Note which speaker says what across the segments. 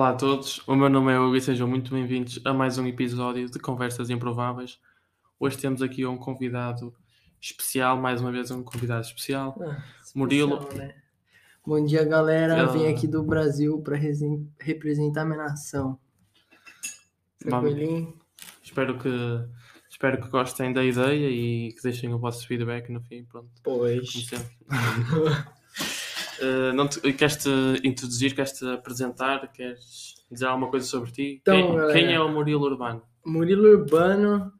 Speaker 1: Olá a todos, o meu nome é Hugo e sejam muito bem-vindos a mais um episódio de Conversas Improváveis. Hoje temos aqui um convidado especial, mais uma vez um convidado especial,
Speaker 2: Ah,
Speaker 1: Murilo.
Speaker 2: especial, né? Bom dia, galera.
Speaker 1: Eu-
Speaker 2: Vim aqui do Brasil para representar minha nação. Tranquilinho?
Speaker 1: Espero que, espero que gostem da ideia e que deixem o vosso feedback no fim, pronto,
Speaker 2: Pois.
Speaker 1: Eh, não te, queres-te introduzir, queres-te apresentar, queres dizer alguma coisa sobre ti?
Speaker 2: Então,
Speaker 1: quem, quem é o Murilo Urbano?
Speaker 2: Murilo Urbano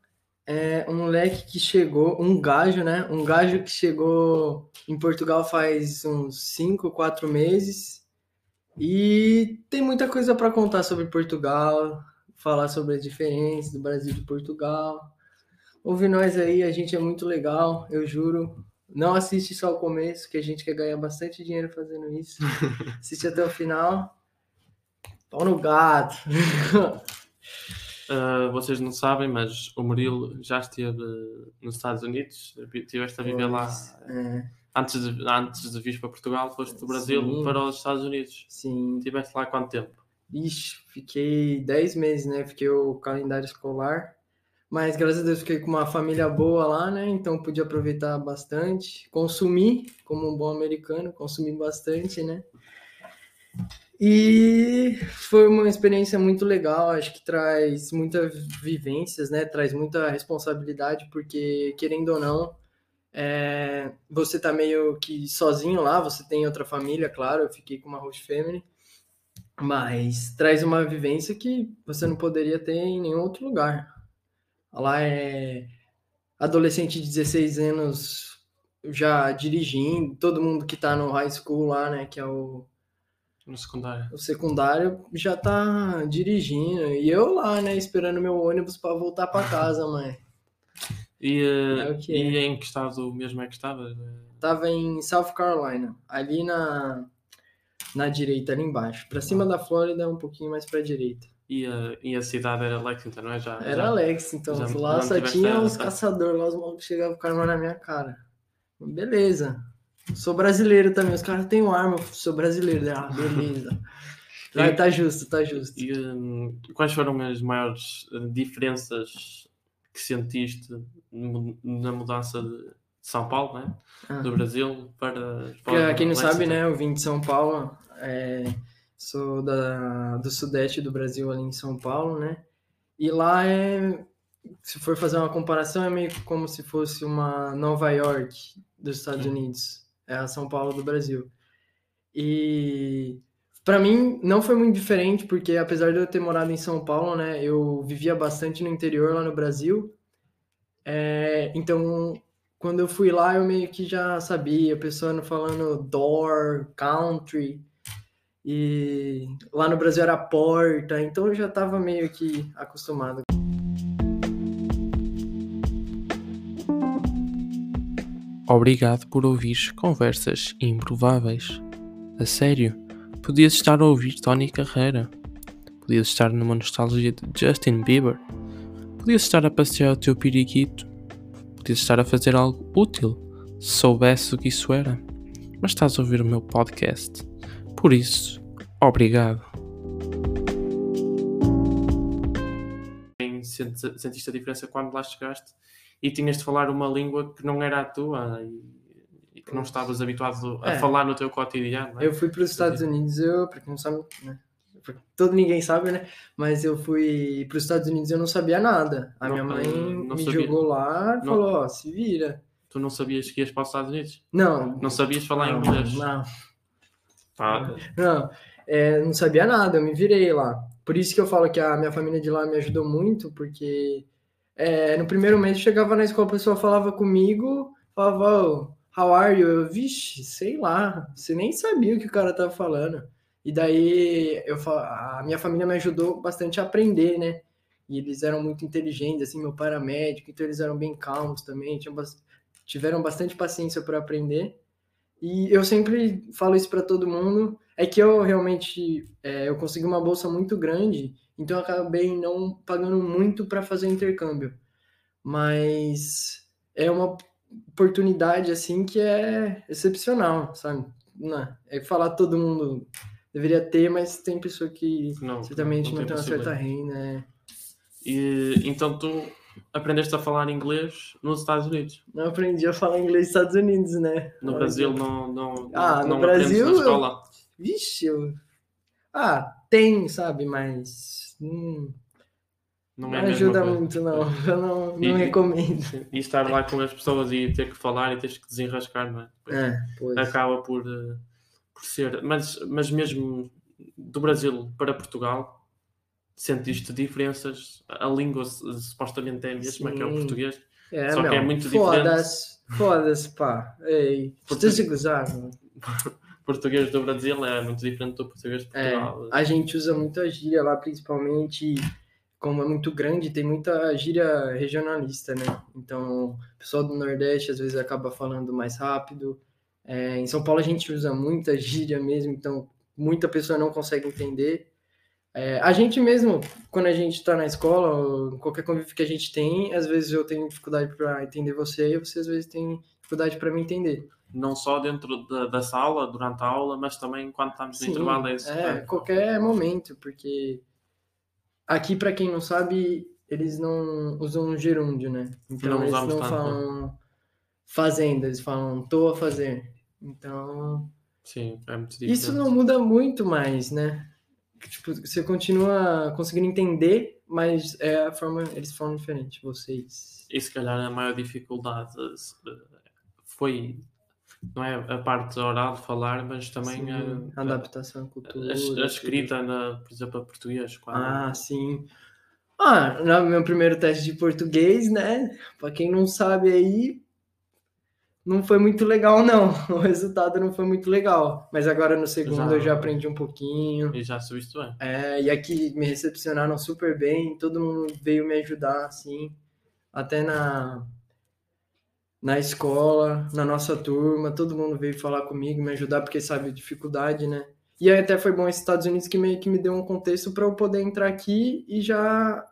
Speaker 2: é um moleque que chegou, um gajo, né? Um gajo que chegou em Portugal faz uns 5, 4 meses. E tem muita coisa para contar sobre Portugal, falar sobre as diferenças do Brasil e de Portugal. Ouve nós aí, a gente é muito legal, eu juro. Não assiste só o começo, que a gente quer ganhar bastante dinheiro fazendo isso. Assiste até o final. Pau no gato.
Speaker 1: Uh, vocês não sabem, mas o Murilo já esteve nos Estados Unidos, estiveste a viver lá
Speaker 2: É,
Speaker 1: antes de, antes de vir para Portugal, foste do Brasil
Speaker 2: Sim.
Speaker 1: para os Estados Unidos.
Speaker 2: sim.
Speaker 1: Estiveste lá quanto tempo?
Speaker 2: Ixi, fiquei 10 meses, né? Fiquei o calendário escolar. Mas graças a Deus fiquei com uma família boa lá, né? Então pude aproveitar bastante. Consumi, como um bom americano, consumi bastante, né? E foi uma experiência muito legal, acho que traz muitas vivências, né? Traz muita responsabilidade, porque querendo ou não, é, você tá meio que sozinho lá, você tem outra família, claro, eu fiquei com uma host family, mas traz uma vivência que você não poderia ter em nenhum outro lugar. Lá é adolescente de 16 anos já dirigindo, todo mundo que tá no high school lá, né, que é o
Speaker 1: No secundário?
Speaker 2: o secundário já tá dirigindo. E eu lá, né, esperando meu ônibus para voltar para casa, mãe.
Speaker 1: E, uh,
Speaker 2: É
Speaker 1: e
Speaker 2: é.
Speaker 1: em que estado mesmo é que estavas?
Speaker 2: Tava em South Carolina, ali na na direita, ali embaixo. Para cima da Flórida, um pouquinho mais para direita.
Speaker 1: E, a- e a cidade era Lexington, não é? Já,
Speaker 2: Era
Speaker 1: já-
Speaker 2: Alex, então.
Speaker 1: já-
Speaker 2: lá só tinha os caçadores, lá os malucos chegavam com arma na minha cara. Beleza. Sou brasileiro também. Os caras têm arma, sou brasileiro. Ah, beleza. Vai, tá justo, tá justo.
Speaker 1: E, hum, quais foram as maiores uh, diferenças que sentiste na mudança de São Paulo, né?
Speaker 2: Ah.
Speaker 1: do Brasil para,
Speaker 2: Pra quem não
Speaker 1: Lexington?
Speaker 2: sabe, né, eu vim de São Paulo, é, sou da, do sudeste do Brasil, ali em São Paulo, né? E lá é, se for fazer uma comparação, é meio como se fosse uma Nova York dos Estados. Unidos, é a São Paulo do Brasil. E para mim não foi muito diferente, porque apesar de eu ter morado em São Paulo, né, eu vivia bastante no interior lá no Brasil. É, então quando eu fui lá, eu meio que já sabia, a pessoa falando door, country, e lá no Brasil era porta, então eu já tava meio que acostumado.
Speaker 1: Obrigado por ouvir conversas improváveis. A sério, podias estar a ouvir Tony Carreira. Podias estar numa nostalgia de Justin Bieber. Podias estar a passear o teu periquito. Podias estar a fazer algo útil, se soubesse o que isso era. Mas estás a ouvir o meu podcast. Por isso, obrigado. Sentiste a diferença quando lá chegaste e tinhas de falar uma língua que não era a tua e, que não estavas habituado a
Speaker 2: É.
Speaker 1: falar no teu cotidiano. é?
Speaker 2: Eu fui para os Estados Unidos, eu, pra quem não sabe, né? Todo ninguém sabe, né? Mas eu fui para os Estados Unidos e eu não sabia nada. A
Speaker 1: Não,
Speaker 2: minha mãe
Speaker 1: não
Speaker 2: me
Speaker 1: sabia.
Speaker 2: jogou lá e falou, ó, se vira.
Speaker 1: Tu não sabias que ias para os Estados Unidos?
Speaker 2: Não,
Speaker 1: Não sabias falar
Speaker 2: não,
Speaker 1: inglês?
Speaker 2: não.
Speaker 1: Pá,
Speaker 2: Não, é, não sabia nada, eu me virei lá. Por isso que eu falo que a minha família de lá me ajudou muito, porque é, no primeiro mês eu chegava na escola, a pessoa falava comigo, falava, oh, how are you? Eu, vixe, sei lá, você nem sabia o que o cara tava falando. E daí eu, a minha família me ajudou bastante a aprender, né? E eles eram muito inteligentes, assim, meu pai era médico, então eles eram bem calmos também, tiveram bastante paciência para aprender. E eu sempre falo isso para todo mundo, é que eu realmente é, eu consegui uma bolsa muito grande, então eu acabei não pagando muito para fazer intercâmbio. Mas é uma oportunidade assim que é excepcional, sabe? Não, é falar todo mundo deveria ter, mas tem pessoa que
Speaker 1: Não,
Speaker 2: certamente
Speaker 1: não
Speaker 2: não,
Speaker 1: tem
Speaker 2: tem uma certa renda. é.
Speaker 1: E, então tu aprendeste a falar inglês nos Estados Unidos.
Speaker 2: Não aprendi a falar inglês nos Estados Unidos, né?
Speaker 1: No Brasil não, não,
Speaker 2: Ah,
Speaker 1: não
Speaker 2: no
Speaker 1: aprendes
Speaker 2: Brasil
Speaker 1: na
Speaker 2: eu-
Speaker 1: escola.
Speaker 2: Vixe, eu... Ah, tem, sabe? Mas hum,
Speaker 1: Não
Speaker 2: não
Speaker 1: é
Speaker 2: ajuda muito, não. Eu não, não
Speaker 1: E-
Speaker 2: recomendo.
Speaker 1: E estar lá com as pessoas e ter que falar e teres que desenrascar, não é?
Speaker 2: É, pois.
Speaker 1: Acaba por, eh, por ser. Mas, mas mesmo do Brasil para Portugal, sentiste diferenças? A língua supostamente é a mesma que é o
Speaker 2: Sim.
Speaker 1: português.
Speaker 2: É,
Speaker 1: Só que
Speaker 2: meu,
Speaker 1: é muito
Speaker 2: Foda-se, foda-se, pá. Ei,
Speaker 1: Porque-
Speaker 2: vocês gozar, mano.
Speaker 1: O português do Brasil é muito diferente do português de
Speaker 2: É,
Speaker 1: Portugal.
Speaker 2: a gente usa muita gíria lá, principalmente como é muito grande, tem muita gíria regionalista, né? Então, o pessoal do Nordeste às vezes acaba falando mais rápido. É, em São Paulo a gente usa muita gíria mesmo, então muita pessoa não consegue entender. É, a gente mesmo, quando a gente está na escola, qualquer convívio que a gente tem, às vezes eu tenho dificuldade para entender você e você às vezes tem dificuldade para me entender.
Speaker 1: Não só dentro da, da sala, durante a aula, mas também quando estamos no
Speaker 2: Sim,
Speaker 1: intervalo. É, isso.
Speaker 2: é, qualquer momento, porque aqui, para quem não sabe, eles não usam gerúndio, né? Então
Speaker 1: Não
Speaker 2: eles não
Speaker 1: tanto,
Speaker 2: falam fazenda, eles falam tô a fazer. Então,
Speaker 1: Sim, é muito diferente.
Speaker 2: isso não muda muito mais, né? Tipo, você continua conseguindo entender, mas é a forma, eles falam diferente, vocês.
Speaker 1: E se calhar a maior dificuldade eh, foi, não é a parte oral de falar, mas também
Speaker 2: Sim,
Speaker 1: a,
Speaker 2: a adaptação à cultura.
Speaker 1: a, a escrita, na, por exemplo, a português. Quando,
Speaker 2: Ah, sim. Ah, no meu primeiro teste de português, né? Pra quem não sabe aí, não foi muito legal, não. O resultado não foi muito legal. Mas agora no segundo
Speaker 1: Já-
Speaker 2: eu já aprendi um pouquinho.
Speaker 1: E já bem.
Speaker 2: É, e aqui me recepcionaram super bem, todo mundo veio me ajudar, assim. Até na, na escola, na nossa turma, todo mundo veio falar comigo, me ajudar, porque sabe a dificuldade, né? E aí até foi bom esses Estados Unidos que meio que me deu um contexto para eu poder entrar aqui e já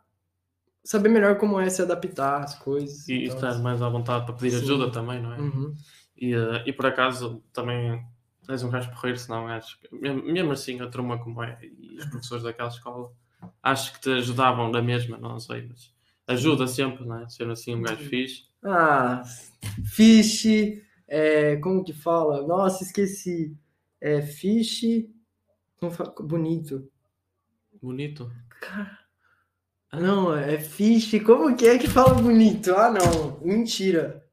Speaker 2: saber melhor como é se adaptar às coisas.
Speaker 1: E,
Speaker 2: então,
Speaker 1: estar mais à vontade para pedir
Speaker 2: Sim.
Speaker 1: ajuda também, não é?
Speaker 2: Uhum.
Speaker 1: E, eh, e por acaso também és um gajo porreiro, senão acho que mesmo, assim a turma como é e os professores daquela escola acho que te ajudavam da mesma, não sei, mas ajuda sempre, não é? Ser assim um gajo fixe.
Speaker 2: Ah, fish, é, como que fala? Nossa, esqueci. É fa- bonito.
Speaker 1: Bonito.
Speaker 2: Cara, não, é fish, como que é que fala bonito? Ah, não, mentira.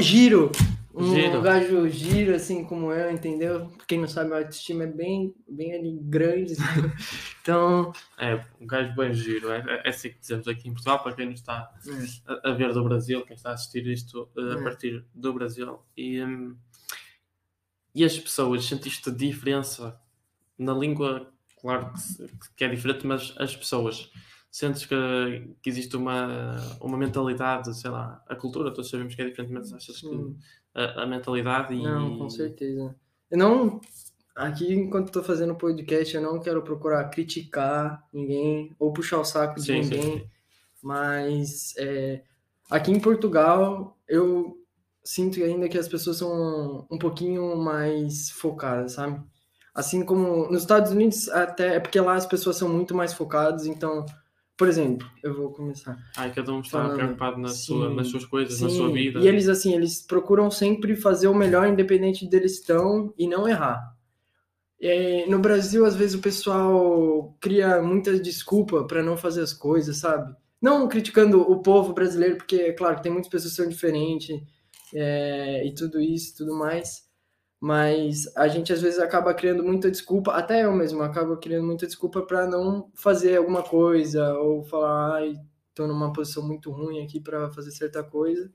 Speaker 2: Giro. Um
Speaker 1: Giro.
Speaker 2: gajo giro, assim como eu, entendeu? Quem não sabe, a autoestima é bem, bem ali grande. Então,
Speaker 1: É, um gajo bem giro. É, é assim que dizemos aqui em Portugal, para quem não está
Speaker 2: é.
Speaker 1: a, a ver do Brasil, quem está a assistir isto eh, a
Speaker 2: É.
Speaker 1: partir do Brasil. E, hum, e as pessoas, sentiste diferença na língua? Claro que, que é diferente, mas as pessoas, sentes que, que existe uma, uma mentalidade, sei lá, a cultura, todos sabemos que é diferente, mas achas que a, a mentalidade e.
Speaker 2: Não, com certeza. Eu não. Aqui, enquanto estou fazendo o podcast, eu não quero procurar criticar ninguém ou puxar o saco de
Speaker 1: sim,
Speaker 2: ninguém.
Speaker 1: sim.
Speaker 2: Mas é, aqui em Portugal, eu sinto ainda que as pessoas são um pouquinho mais focadas, sabe? Assim como nos Estados Unidos, até é porque lá as pessoas são muito mais focadas. Então, por exemplo, eu vou começar.
Speaker 1: Ai, cada um está preocupado na sua,
Speaker 2: sim,
Speaker 1: nas suas coisas, na sua
Speaker 2: Sim,
Speaker 1: vida.
Speaker 2: E eles, assim, eles procuram sempre fazer o melhor, independente deles estão, e não errar. É, no Brasil, às vezes, o pessoal cria muita desculpa para não fazer as coisas, sabe? Não criticando o povo brasileiro, porque, é claro, tem muitas pessoas que são diferentes, é, e tudo isso, tudo mais. Mas a gente, às vezes, acaba criando muita desculpa, até eu mesmo acabo criando muita desculpa para não fazer alguma coisa, ou falar, ai, tô numa posição muito ruim aqui para fazer certa coisa.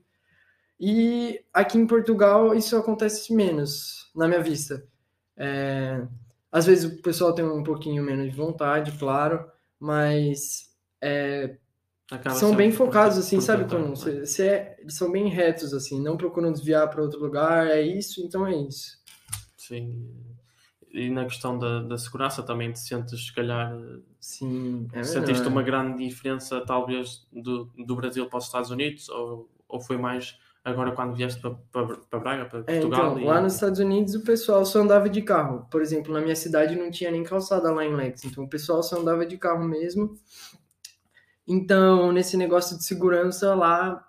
Speaker 2: E aqui em Portugal isso acontece menos, na minha vista. É, às vezes o pessoal tem um pouquinho menos de vontade, claro, mas é, são bem focados, assim,
Speaker 1: por
Speaker 2: sabe? Quando você, você é- eles são bem retos, assim, não procuram desviar para outro lugar, é isso, então é isso.
Speaker 1: Sim. E na questão da, da segurança também te sentes, se calhar,
Speaker 2: Sim, é
Speaker 1: sentiste uma grande diferença, talvez, do, do Brasil para os Estados Unidos? Ou, ou foi mais agora quando vieste para, para, para Braga, para
Speaker 2: É,
Speaker 1: Portugal.
Speaker 2: então,
Speaker 1: e-
Speaker 2: lá nos Estados Unidos o pessoal só andava de carro. Por exemplo, na minha cidade não tinha nem calçada lá em Lex, então o pessoal só andava de carro mesmo. Então, nesse negócio de segurança lá,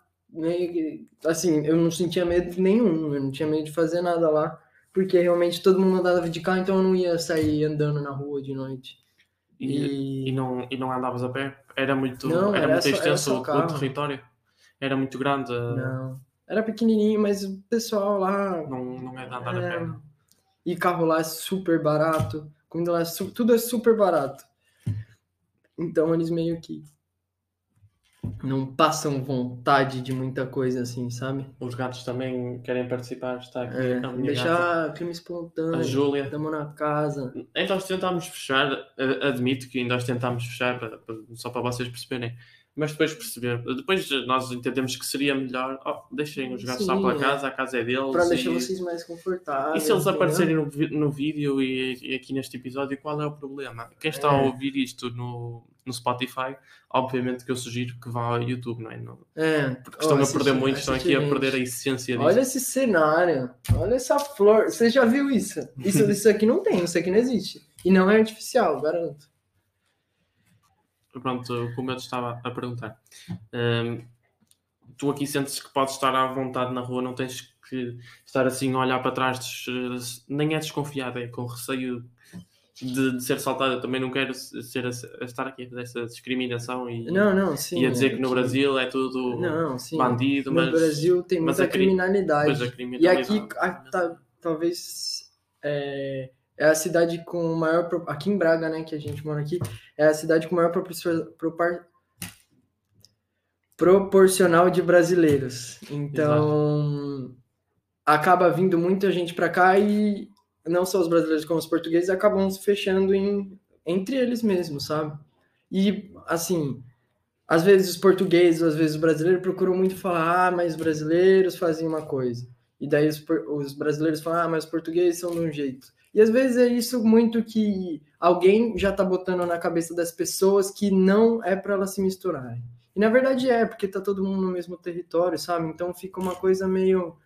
Speaker 2: assim, eu não sentia medo nenhum, eu não tinha medo de fazer nada lá, porque realmente todo mundo andava de carro, então eu não ia sair andando na rua de noite.
Speaker 1: e,
Speaker 2: E,
Speaker 1: e não, e não andavas a pé? Era muito,
Speaker 2: Não,
Speaker 1: era
Speaker 2: era
Speaker 1: muito
Speaker 2: só- era
Speaker 1: extenso
Speaker 2: só
Speaker 1: o- território? Era muito grande?
Speaker 2: não, era pequenininho, mas o pessoal lá
Speaker 1: Não, não é de andar a
Speaker 2: É,
Speaker 1: pé?
Speaker 2: E carro lá é super barato. Comida lá é su- tudo é super barato. Então eles meio que não passam vontade de muita coisa assim, sabe?
Speaker 1: Os gatos também querem participar. Está aqui
Speaker 2: É,
Speaker 1: a minha gata,
Speaker 2: deixar clima
Speaker 1: a
Speaker 2: espontâneo,
Speaker 1: Júlia.
Speaker 2: estamos na casa.
Speaker 1: Então nós tentámos fechar, admito que ainda nós tentámos fechar, só para vocês perceberem, mas depois perceber, depois nós entendemos que seria melhor, oh, deixem os gatos lá
Speaker 2: Sim,
Speaker 1: pela
Speaker 2: é.
Speaker 1: casa, a casa é deles.
Speaker 2: Para
Speaker 1: e,
Speaker 2: deixar vocês mais
Speaker 1: e
Speaker 2: confortáveis.
Speaker 1: se eles
Speaker 2: entendeu?
Speaker 1: aparecerem no, no vídeo e, e aqui neste episódio, qual é o problema? Quem está a
Speaker 2: É.
Speaker 1: ouvir isto no, no Spotify, obviamente que eu sugiro que vá ao YouTube, não é? Não-
Speaker 2: É,
Speaker 1: porque estão a perder muito, estão aqui
Speaker 2: assiste
Speaker 1: a perder a essência disso.
Speaker 2: Olha esse cenário, olha essa flor. Você já viu isso? Isso, isso aqui não tem, isso aqui não existe. E não é artificial, garanto.
Speaker 1: Pronto, como eu te estava a perguntar. Hum, tu aqui sentes que podes estar à vontade na rua, não tens que estar assim a olhar para trás, nem é desconfiado, é com receio de, de ser saltado. Eu também não quero ser, a- a estar aqui a fazer essa discriminação e,
Speaker 2: Não, não, sim.
Speaker 1: e a dizer
Speaker 2: é
Speaker 1: que no Brasil é tudo
Speaker 2: Não, sim.
Speaker 1: bandido,
Speaker 2: No
Speaker 1: mas,
Speaker 2: Brasil tem muita criminalidade.
Speaker 1: a
Speaker 2: E
Speaker 1: criminalidade.
Speaker 2: aqui, a- tá- talvez, é, é a cidade com maior... Aqui em Braga, né, que a gente mora aqui, é a cidade com maior propor- proporcional de brasileiros. Então, acaba vindo muita gente para cá e não só os brasileiros como os portugueses acabam se fechando em, entre eles mesmos, sabe? E, assim, às vezes os portugueses, às vezes os brasileiros procuram muito falar, ah, mas os brasileiros fazem uma coisa. E daí os, os brasileiros falam, ah, mas os portugueses são de um jeito. E às vezes é isso muito que alguém já tá botando na cabeça das pessoas que não é para elas se misturarem. E na verdade é, porque tá todo mundo no mesmo território, sabe? Então fica uma coisa meio.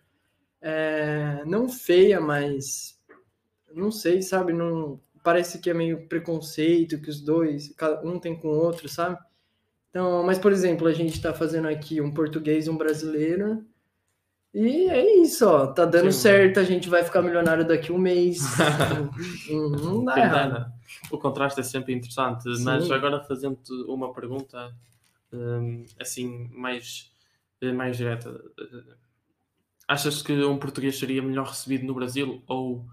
Speaker 2: é, não feia, mas. Não sei, sabe? Não, parece que é meio preconceito que os dois, cada um tem com o outro, sabe? Então, mas por exemplo, a gente tá fazendo aqui um português e um brasileiro. E é isso, ó. Tá dando
Speaker 1: Sim.
Speaker 2: certo, a gente vai ficar milionário daqui um mês. não, não dá errado.
Speaker 1: O contraste é sempre interessante,
Speaker 2: Sim.
Speaker 1: mas agora fazendo-te uma pergunta hum, assim mais, mais direta. eh, Achas que um português seria melhor recebido no Brasil ou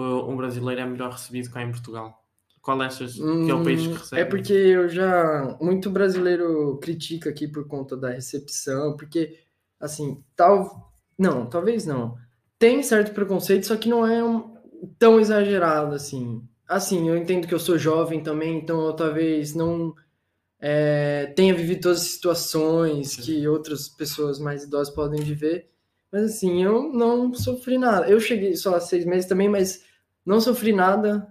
Speaker 1: um brasileiro é melhor recebido cá em Portugal? Qual achas que é o país que
Speaker 2: Hum,
Speaker 1: recebe?
Speaker 2: É porque eu já. Muito brasileiro critica aqui por conta da recepção, porque, assim, tal. Não, talvez não. Tem certo preconceito, só que não é um- tão exagerado assim. Assim, eu entendo que eu sou jovem também, então eu talvez não é, tenha vivido todas as situações
Speaker 1: Sim.
Speaker 2: que outras pessoas mais idosas podem viver. Mas assim, eu não sofri nada. Eu cheguei só há seis meses também, mas não sofri nada.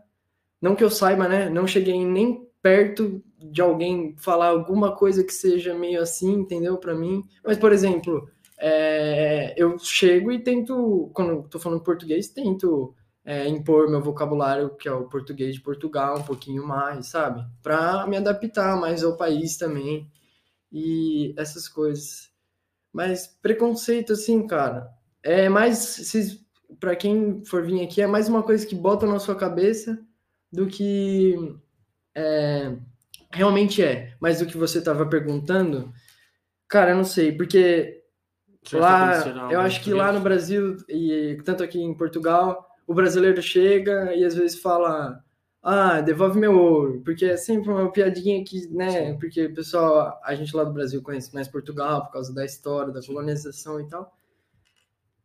Speaker 2: Não que eu saiba, né? Não cheguei nem perto de alguém falar alguma coisa que seja meio assim, entendeu? Pra mim. Mas, por exemplo, é, eu chego e tento, quando tô falando português, tento é, impor meu vocabulário, que é o português de Portugal, um pouquinho mais, sabe? Pra me adaptar mais ao país também. E essas coisas. Mas preconceito, assim, cara, é mais. Pra quem for vir aqui, é mais uma coisa que botam na sua cabeça do que é, realmente é. Mas do que você tava perguntando, cara, eu não sei, porque lá, eu acho que lá no? Brasil, e tanto aqui em Portugal, o brasileiro chega e às vezes fala. Ah, devolve meu ouro, porque é sempre uma piadinha que, né?
Speaker 1: Sim.
Speaker 2: Porque o pessoal, a gente lá do Brasil conhece mais Portugal por causa da história, da colonização e tal.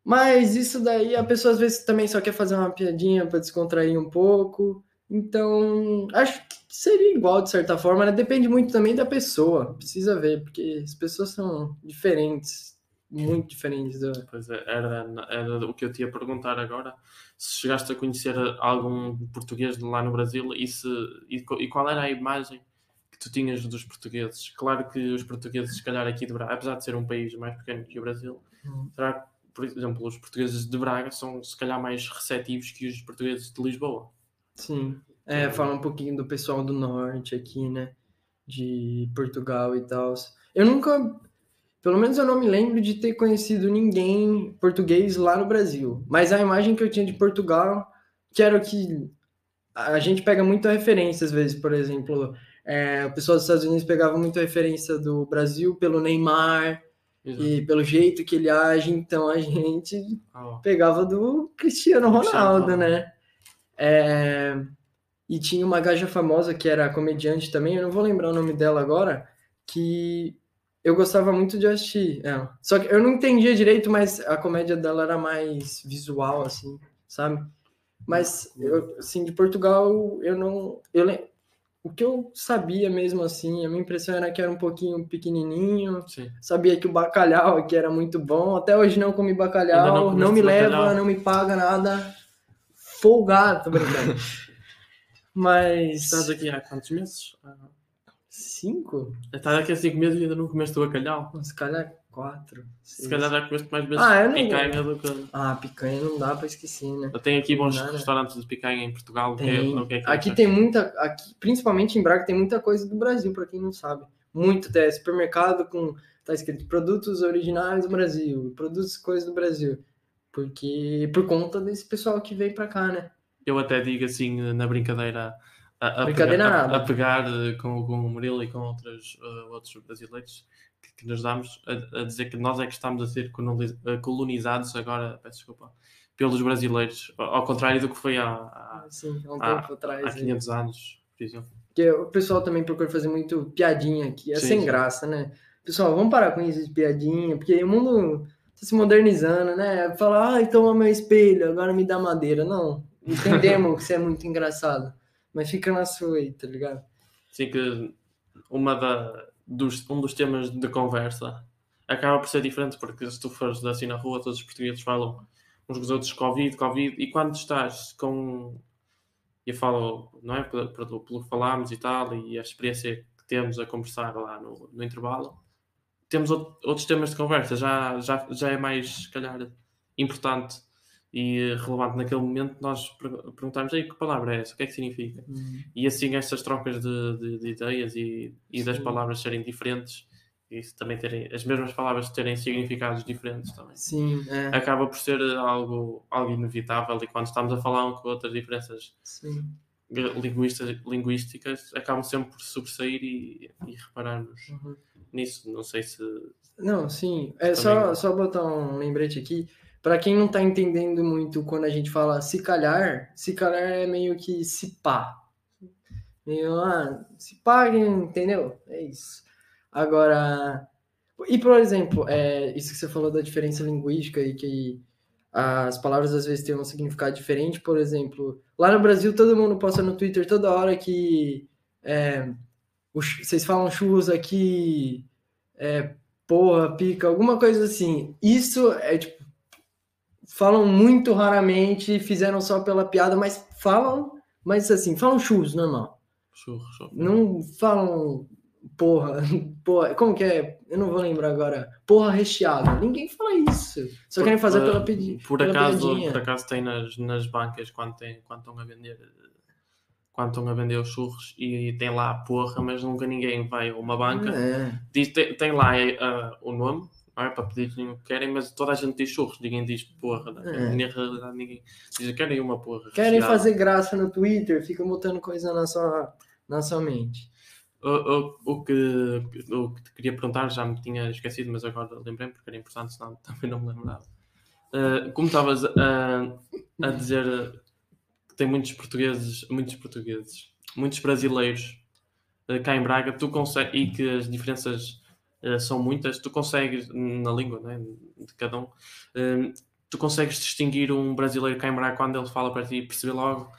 Speaker 2: Mas isso daí a pessoa às vezes também só quer fazer uma piadinha para descontrair um pouco. Então, acho que seria igual de certa forma, né? Depende muito também da pessoa. Precisa ver, porque as pessoas são diferentes, muito diferentes. Da...
Speaker 1: Pois é, era, era o que eu te ia perguntar agora. Se chegaste a conhecer algum português de lá no Brasil e, se, e, e qual era a imagem que tu tinhas dos portugueses? Claro que os portugueses, se calhar aqui de Braga, apesar de ser um país mais pequeno que o Brasil,
Speaker 2: Hum.
Speaker 1: Será que, por exemplo, os portugueses de Braga são se calhar mais receptivos que os portugueses de Lisboa?
Speaker 2: Sim. É, fala um pouquinho do pessoal do norte aqui, né? De Portugal e tal. Eu nunca, pelo menos eu não me lembro de ter conhecido ninguém português lá no Brasil. Mas a imagem que eu tinha de Portugal, que era o que a gente pega muita referência às vezes, por exemplo, é, o pessoal dos Estados Unidos pegava muita referência do Brasil pelo Neymar
Speaker 1: Exato.
Speaker 2: e pelo jeito que ele age, então a gente
Speaker 1: Ah,
Speaker 2: pegava do Cristiano Ronaldo. né? É, E tinha uma gaja famosa que era comediante também, eu não vou lembrar o nome dela agora, que eu gostava muito de assistir ela. Só que eu não entendia direito, mas a comédia dela era mais visual, assim, sabe? Mas, eu, assim, de Portugal, eu não... Eu, o que eu sabia mesmo, assim, a minha impressão era que era um pouquinho pequenininho,
Speaker 1: sim.
Speaker 2: Sabia que o bacalhau aqui era muito bom. Até hoje não comi bacalhau.
Speaker 1: não
Speaker 2: Não, me leva,
Speaker 1: bacalhau?
Speaker 2: não me paga nada. Folgado, tô brincando. Mas.
Speaker 1: Estás aqui há quantos meses?
Speaker 2: Cinco?
Speaker 1: Estás aqui há 5 meses e ainda não comeste o bacalhau.
Speaker 2: Se calhar quatro.
Speaker 1: Se
Speaker 2: seis.
Speaker 1: calhar já comeste mais vezes
Speaker 2: Ah, eu não-
Speaker 1: picanha do que.
Speaker 2: Ah, picanha não dá pra esquecer, né?
Speaker 1: Eu tenho aqui bons
Speaker 2: Nada.
Speaker 1: restaurantes de picanha em Portugal. é-
Speaker 2: Tem.
Speaker 1: que é que
Speaker 2: Aqui tem muita. Aqui, principalmente em Braga, tem muita coisa do Brasil, pra quem não sabe. Muito. Tem supermercado com. Tá escrito produtos originais do Brasil. Produtos coisas do Brasil. Porque. Por conta desse pessoal que veio pra cá, né?
Speaker 1: Eu até digo assim, na brincadeira, a, a
Speaker 2: Brincadeira
Speaker 1: pegar,
Speaker 2: nada.
Speaker 1: a, a pegar eh, com, com o Murilo e com outros, eh, outros brasileiros que, que nos damos a, a dizer que nós é que estamos a ser eh, colonizados agora, peço desculpa, pelos brasileiros, ao contrário do que foi há, há,
Speaker 2: Assim, há um
Speaker 1: Ah,
Speaker 2: tempo atrás.
Speaker 1: há
Speaker 2: aí.
Speaker 1: 500 anos, por exemplo.
Speaker 2: Porque o pessoal também procura fazer muito piadinha aqui. É
Speaker 1: Sim,
Speaker 2: sem
Speaker 1: sim.
Speaker 2: graça, né? Pessoal, vamos parar com isso de piadinha, porque o mundo tá se modernizando, né? Falar, ai, toma meu espelho, agora me dá madeira. Não, entendemos que isso é muito engraçado. Mas fica na sua aí, tá ligado?
Speaker 1: Assim que uma da, dos, um dos temas de conversa acaba por ser diferente, porque se tu fores assim na rua, todos os portugueses falam uns com os outros Covid, Covid, e quando estás com. Eu falo, não é? Pelo, pelo, que falámos e tal, e a experiência que temos a conversar lá no, no intervalo, temos out- outros temas de conversa, já, já, já é mais, se calhar, importante e relevante naquele momento nós per- perguntarmos aí que palavra é essa, o que é que significa? E assim estas trocas de, de- de ideias e, e das palavras serem diferentes e também terem as mesmas palavras terem significados diferentes também.
Speaker 2: Sim, é.
Speaker 1: Acaba por ser algo, algo inevitável e quando estamos a falar um com outras diferenças
Speaker 2: Sim.
Speaker 1: linguistas, linguísticas acabam sempre por sobressair e, e repararmos
Speaker 2: Uhum.
Speaker 1: nisso. Não sei se
Speaker 2: Não, sim. É
Speaker 1: Também
Speaker 2: só, só botar um lembrete aqui. Pra quem não tá entendendo muito quando a gente fala se calhar, se calhar é meio que se pá. Meio, ah, se pá, entendeu? É isso. Agora, e por exemplo, é, isso que você falou da diferença linguística e que as palavras às vezes têm um significado diferente, por exemplo, lá no Brasil todo mundo posta no Twitter toda hora que é, o ch- vocês falam churros aqui, é, porra, pica, alguma coisa assim. Isso é tipo. Falam muito raramente, fizeram só pela piada, mas falam, mas assim, falam churros, normal.
Speaker 1: churros.
Speaker 2: Não falam porra, porra, como que é? Eu não vou lembrar agora. Porra recheada. Ninguém fala isso. Só querem fazer pela, pedi
Speaker 1: por
Speaker 2: pela
Speaker 1: acaso,
Speaker 2: piadinha.
Speaker 1: por acaso tem nas, nas bancas quando, tem, quando estão a vender quando estão a vender os churros e tem lá porra, mas nunca ninguém vai a uma banca.
Speaker 2: É.
Speaker 1: Diz, tem, tem lá ah, o nome, não é? Para pedir o que querem, mas toda a gente diz churros, ninguém diz porra. né?
Speaker 2: É.
Speaker 1: Na realidade, ninguém diz querem uma porra.
Speaker 2: Querem
Speaker 1: recheada."
Speaker 2: fazer graça no Twitter, ficam botando coisa na sua, na sua mente.
Speaker 1: O, o, o, que, o que te queria perguntar já me tinha esquecido, mas agora lembrei-me porque era importante, senão também não me lembrava. Ah, como estavas a, a dizer ah, que tem muitos portugueses, muitos portugueses, muitos brasileiros ah, cá em Braga, tu consegues, e que as diferenças ah, são muitas, tu consegues, na língua né, de cada um, ah, tu consegues distinguir um brasileiro em Braga quando ele fala para ti e perceber logo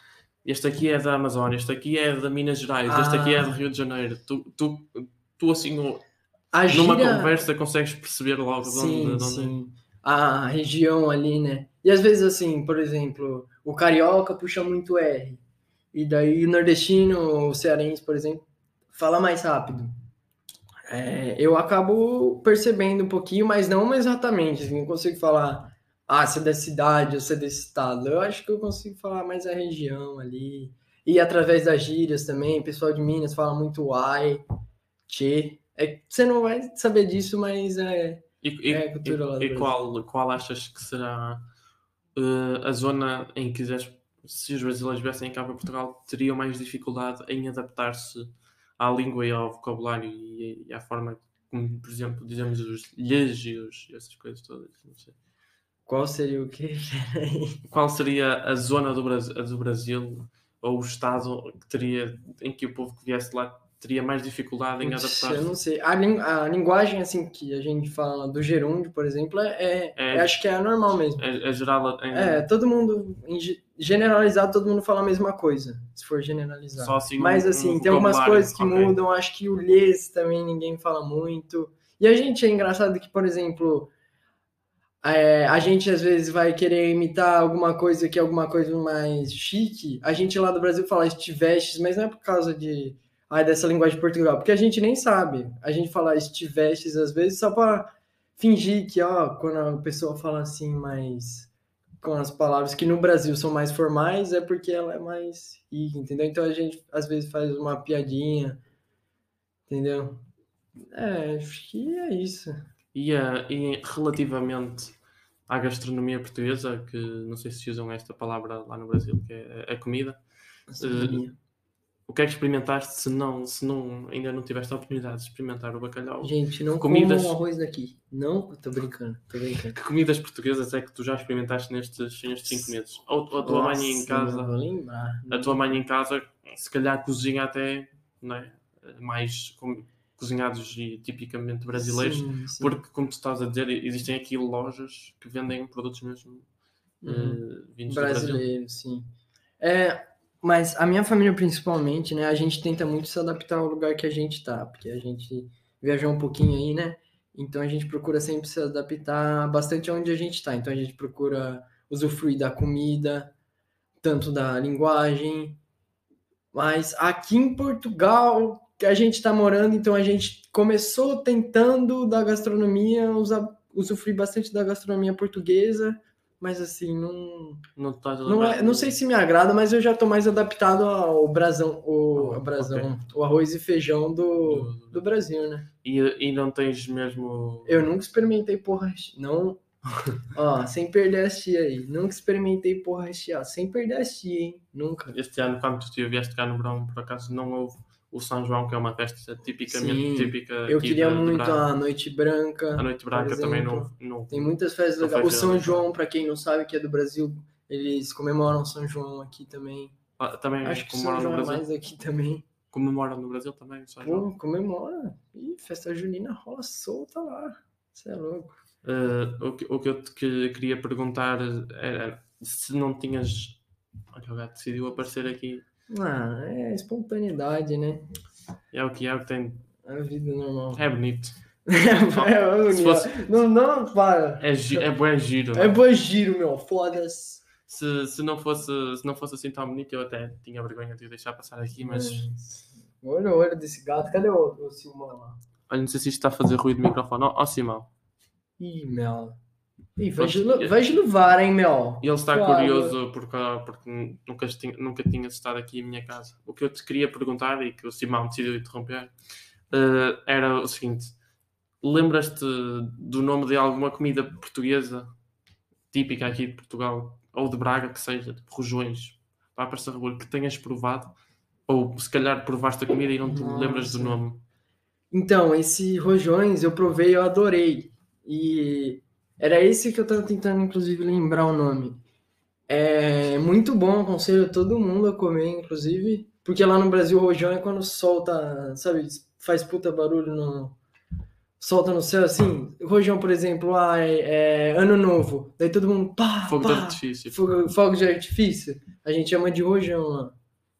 Speaker 1: este aqui é da Amazônia, este aqui é da Minas Gerais, este aqui é do
Speaker 2: Ah.
Speaker 1: Rio de Janeiro. Tu, tu, tu assim,
Speaker 2: A
Speaker 1: numa
Speaker 2: gíria-
Speaker 1: conversa, consegues perceber logo de onde,
Speaker 2: Sim,
Speaker 1: de onde é.
Speaker 2: sim. A região ali, né? E às vezes, assim, por exemplo, o carioca puxa muito R. E daí o nordestino, o cearense, por exemplo, fala mais rápido. É, eu acabo percebendo um pouquinho, mas não exatamente. Assim, não consigo falar, ah, você é da cidade ou você é desse estado. Eu acho que eu consigo falar mais a região ali. E através das gírias também, o pessoal de Minas fala muito ai, che. É, você não vai saber disso, mas é,
Speaker 1: E, e-
Speaker 2: é a cultura lá do
Speaker 1: e- e
Speaker 2: Brasil.
Speaker 1: qual, qual achas que será eh, a zona em que se os brasileiros viessem cá para Portugal teriam mais dificuldade em adaptar-se à língua e ao vocabulário e, e à forma como, por exemplo, dizemos os lhes e os- essas coisas todas. Não sei.
Speaker 2: Qual seria o quê?
Speaker 1: Qual seria a zona do Brasil, do Brasil ou o estado que teria em que o povo que viesse lá teria mais dificuldade em
Speaker 2: Putz,
Speaker 1: adaptar-se?
Speaker 2: eu não sei. A, a linguagem, assim, que a gente fala do gerúndio, por exemplo, é, é-
Speaker 1: É.
Speaker 2: acho que é normal mesmo.
Speaker 1: É, é geral
Speaker 2: É, todo mundo, em ge- generalizado, todo mundo fala a mesma coisa, se for generalizar.
Speaker 1: só assim um-
Speaker 2: Mas,
Speaker 1: um
Speaker 2: assim, tem algumas coisas que
Speaker 1: ok.
Speaker 2: mudam, acho que o lhes também ninguém fala muito. E a gente é engraçado que, por exemplo, é, a gente às vezes vai querer imitar alguma coisa que é alguma coisa mais chique. A gente lá do Brasil fala estivestes, mas não é por causa de ai, dessa linguagem de Portugal, porque a gente nem sabe. A gente fala estivestes às vezes só para fingir que, ó, quando a pessoa fala assim, mais com as palavras que no Brasil são mais formais, é porque ela é mais rica, entendeu? Então a gente às vezes faz uma piadinha, entendeu? É, acho que é isso.
Speaker 1: E, a- e relativamente à gastronomia portuguesa, que não sei se usam esta palavra lá no Brasil, que é a comida,
Speaker 2: Gastronomia.
Speaker 1: O que é que experimentaste se não, se não ainda não tiveste a oportunidade de experimentar o bacalhau?
Speaker 2: Gente, não
Speaker 1: comidas-
Speaker 2: comam arroz daqui. Não, tô brincando, tô brincando.
Speaker 1: Que comidas portuguesas é que tu já experimentaste nestes, nestes 5 meses? Ou, ou a tua mãe em
Speaker 2: Nossa,
Speaker 1: casa, a tua mãe em casa, se calhar cozinha até não é? mais com- cozinhados e tipicamente brasileiros,
Speaker 2: Sim, sim.
Speaker 1: Porque, como tu estás a dizer, existem aqui lojas que vendem produtos mesmo
Speaker 2: Uhum.
Speaker 1: eh, vindos do Brasil.
Speaker 2: brasileiro, sim. É, mas a minha família principalmente, né? A gente tenta muito se adaptar ao lugar que a gente tá, porque a gente viajou um pouquinho aí, né? Então a gente procura sempre se adaptar bastante aonde a gente tá. Então a gente procura usufruir da comida, tanto da linguagem, mas aqui em Portugal que a gente tá morando, então a gente começou tentando da gastronomia, usar, usufruir bastante da gastronomia portuguesa, mas assim, não
Speaker 1: Não, a
Speaker 2: não, é- não sei se me agrada, mas eu já tô mais adaptado ao brasão, o, ao brasão, o arroz e feijão do,
Speaker 1: Do-
Speaker 2: do Brasil, né?
Speaker 1: E, e não tens mesmo.
Speaker 2: Eu nunca experimentei porra não, ó, sem perder a tia aí, nunca experimentei porra recheada, sem perder a tia, hein? Nunca.
Speaker 1: Este ano, quando tu vieste cá no verão, por acaso não houve o São João, que é uma festa tipicamente
Speaker 2: Sim,
Speaker 1: típica.
Speaker 2: Eu
Speaker 1: aqui
Speaker 2: queria
Speaker 1: de- de
Speaker 2: muito
Speaker 1: Braga.
Speaker 2: a Noite Branca.
Speaker 1: A Noite Branca também não. não
Speaker 2: Tem muitas festas legais. O São. João, pra quem não sabe que é do Brasil, eles comemoram São João aqui também.
Speaker 1: Ah, também
Speaker 2: Acho que São
Speaker 1: comemoram
Speaker 2: João
Speaker 1: no
Speaker 2: é
Speaker 1: Brasil.
Speaker 2: mais aqui também.
Speaker 1: Comemoram no Brasil também, São João.
Speaker 2: Pô, comemora. Ih, festa junina rola solta lá. Você é louco.
Speaker 1: Eh, o, que, o que eu te que- queria perguntar era se não tinhas. Olha, o gato decidiu aparecer aqui.
Speaker 2: Ah, é espontaneidade, né?
Speaker 1: É o que é, o que tem.
Speaker 2: A vida normal.
Speaker 1: É bonito.
Speaker 2: É, bonito.
Speaker 1: Se fosse-
Speaker 2: Não, não, para.
Speaker 1: É, gi- é bué giro.
Speaker 2: É bom giro, meu. Foda-se.
Speaker 1: Se, se, não fosse, se não fosse assim tão bonito, eu até tinha vergonha de deixar passar aqui, mas
Speaker 2: Olha o olho desse gato. Cadê o, o Silmão lá?
Speaker 1: olha, não sei se isto está a fazer ruído no microfone. Ó, ó Simão,
Speaker 2: Ih, Mel.
Speaker 1: Poxa,
Speaker 2: vejo,
Speaker 1: eu-
Speaker 2: vejo no VAR, hein, Mel?
Speaker 1: ele está
Speaker 2: Claro.
Speaker 1: curioso porque, porque nunca, tinha, nunca tinha estado aqui em minha casa. O que eu te queria perguntar e que o Simão decidiu interromper eh, era o seguinte: lembras-te do nome de alguma comida portuguesa típica aqui de Portugal ou de Braga que seja, tipo rojões, para aparecer rebolo, que tenhas provado? Ou se calhar provaste a comida e não te
Speaker 2: Nossa.
Speaker 1: lembras do nome?
Speaker 2: Então, esse rojões eu provei, eu adorei. E era esse que eu tava tentando, inclusive, lembrar o nome. É muito bom, aconselho todo mundo a comer, inclusive. Porque lá no Brasil o rojão é quando solta, sabe, faz puta barulho no. Solta no céu assim. Rojão, por exemplo, ah, é, é ano novo. Daí todo mundo pá,
Speaker 1: Fogo de
Speaker 2: pá,
Speaker 1: artifício.
Speaker 2: fogo, fogo de artifício. A gente chama de rojão lá.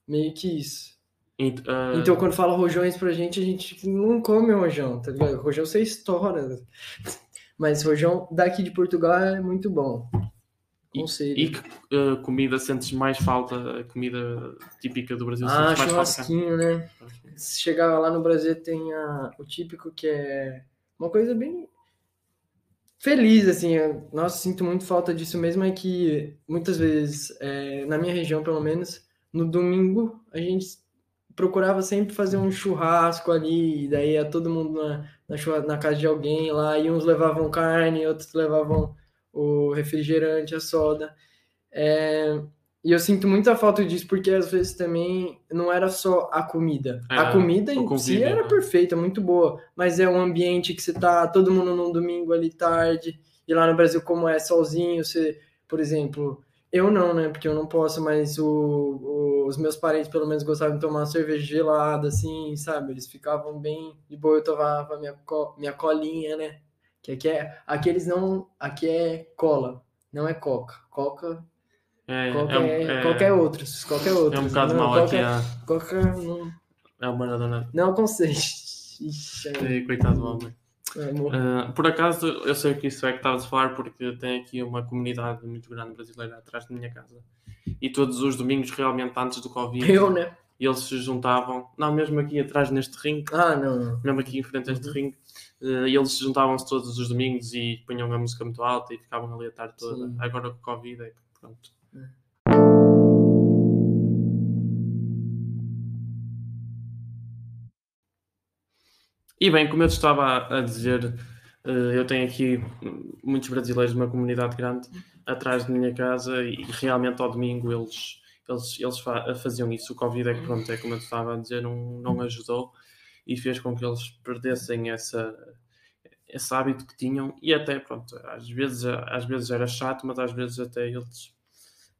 Speaker 2: Meio que isso.
Speaker 1: Ent- ah,
Speaker 2: Então, quando fala rojões pra gente, a gente não come rojão, tá ligado? Rojão você estoura. Mas rojão daqui de Portugal é muito bom. Conselho.
Speaker 1: E que ah, comida sentes mais falta? A comida típica do Brasil
Speaker 2: ah,
Speaker 1: sentes mais falta?
Speaker 2: churrasquinho, né? chegava lá no Brasil tem a, o típico que é uma coisa bem feliz, assim. Eu, nossa, sinto muito falta disso mesmo, é que muitas vezes, é, na minha região pelo menos, no domingo a gente procurava sempre fazer um churrasco ali, e daí ia todo mundo na, na, na casa de alguém lá, e uns levavam carne, outros levavam o refrigerante, a soda. É, e eu sinto muita falta disso, porque às vezes também não era só a comida. É, a comida em si era né? perfeita, muito boa, mas é um ambiente que você tá todo mundo num domingo ali tarde, e lá no Brasil, como é solzinho, você, por exemplo, eu não, né? Porque eu não posso, mas o, o, os meus parentes pelo menos gostavam de tomar cerveja gelada, assim, sabe? Eles ficavam bem de boa, eu tomava minha, co, minha colinha, né? Que aqui é. Aqui eles não. Aqui é cola, não é coca. Coca é, qualquer, é, é, qualquer outros, qualquer outros.
Speaker 1: É um bocado mal aqui.
Speaker 2: A... Qualquer, não...
Speaker 1: É o Maradona.
Speaker 2: Não aconselho. Ixi,
Speaker 1: é... Coitado do homem. Uh, por acaso, eu sei que isso é que estavas a falar porque tem aqui uma comunidade muito grande brasileira atrás da minha casa. E todos os domingos, realmente, antes do Covid,
Speaker 2: eu, né?
Speaker 1: eles se juntavam, não, mesmo aqui atrás neste ringue,
Speaker 2: ah, não, não.
Speaker 1: mesmo aqui em frente a este uhum. ringue, uh, eles se juntavam-se todos os domingos e punham a música muito alta e ficavam ali a tarde toda. Sim. Agora com o Covid é que pronto e bem, como eu estava a dizer, eh, eu tenho aqui muitos brasileiros de uma comunidade grande atrás de minha casa e realmente ao domingo eles, eles, eles faziam isso. O Covid é que, pronto, é como eu estava a dizer, não, não ajudou e fez com que eles perdessem essa, esse hábito que tinham e até, pronto, às vezes, às vezes era chato, mas às vezes até eles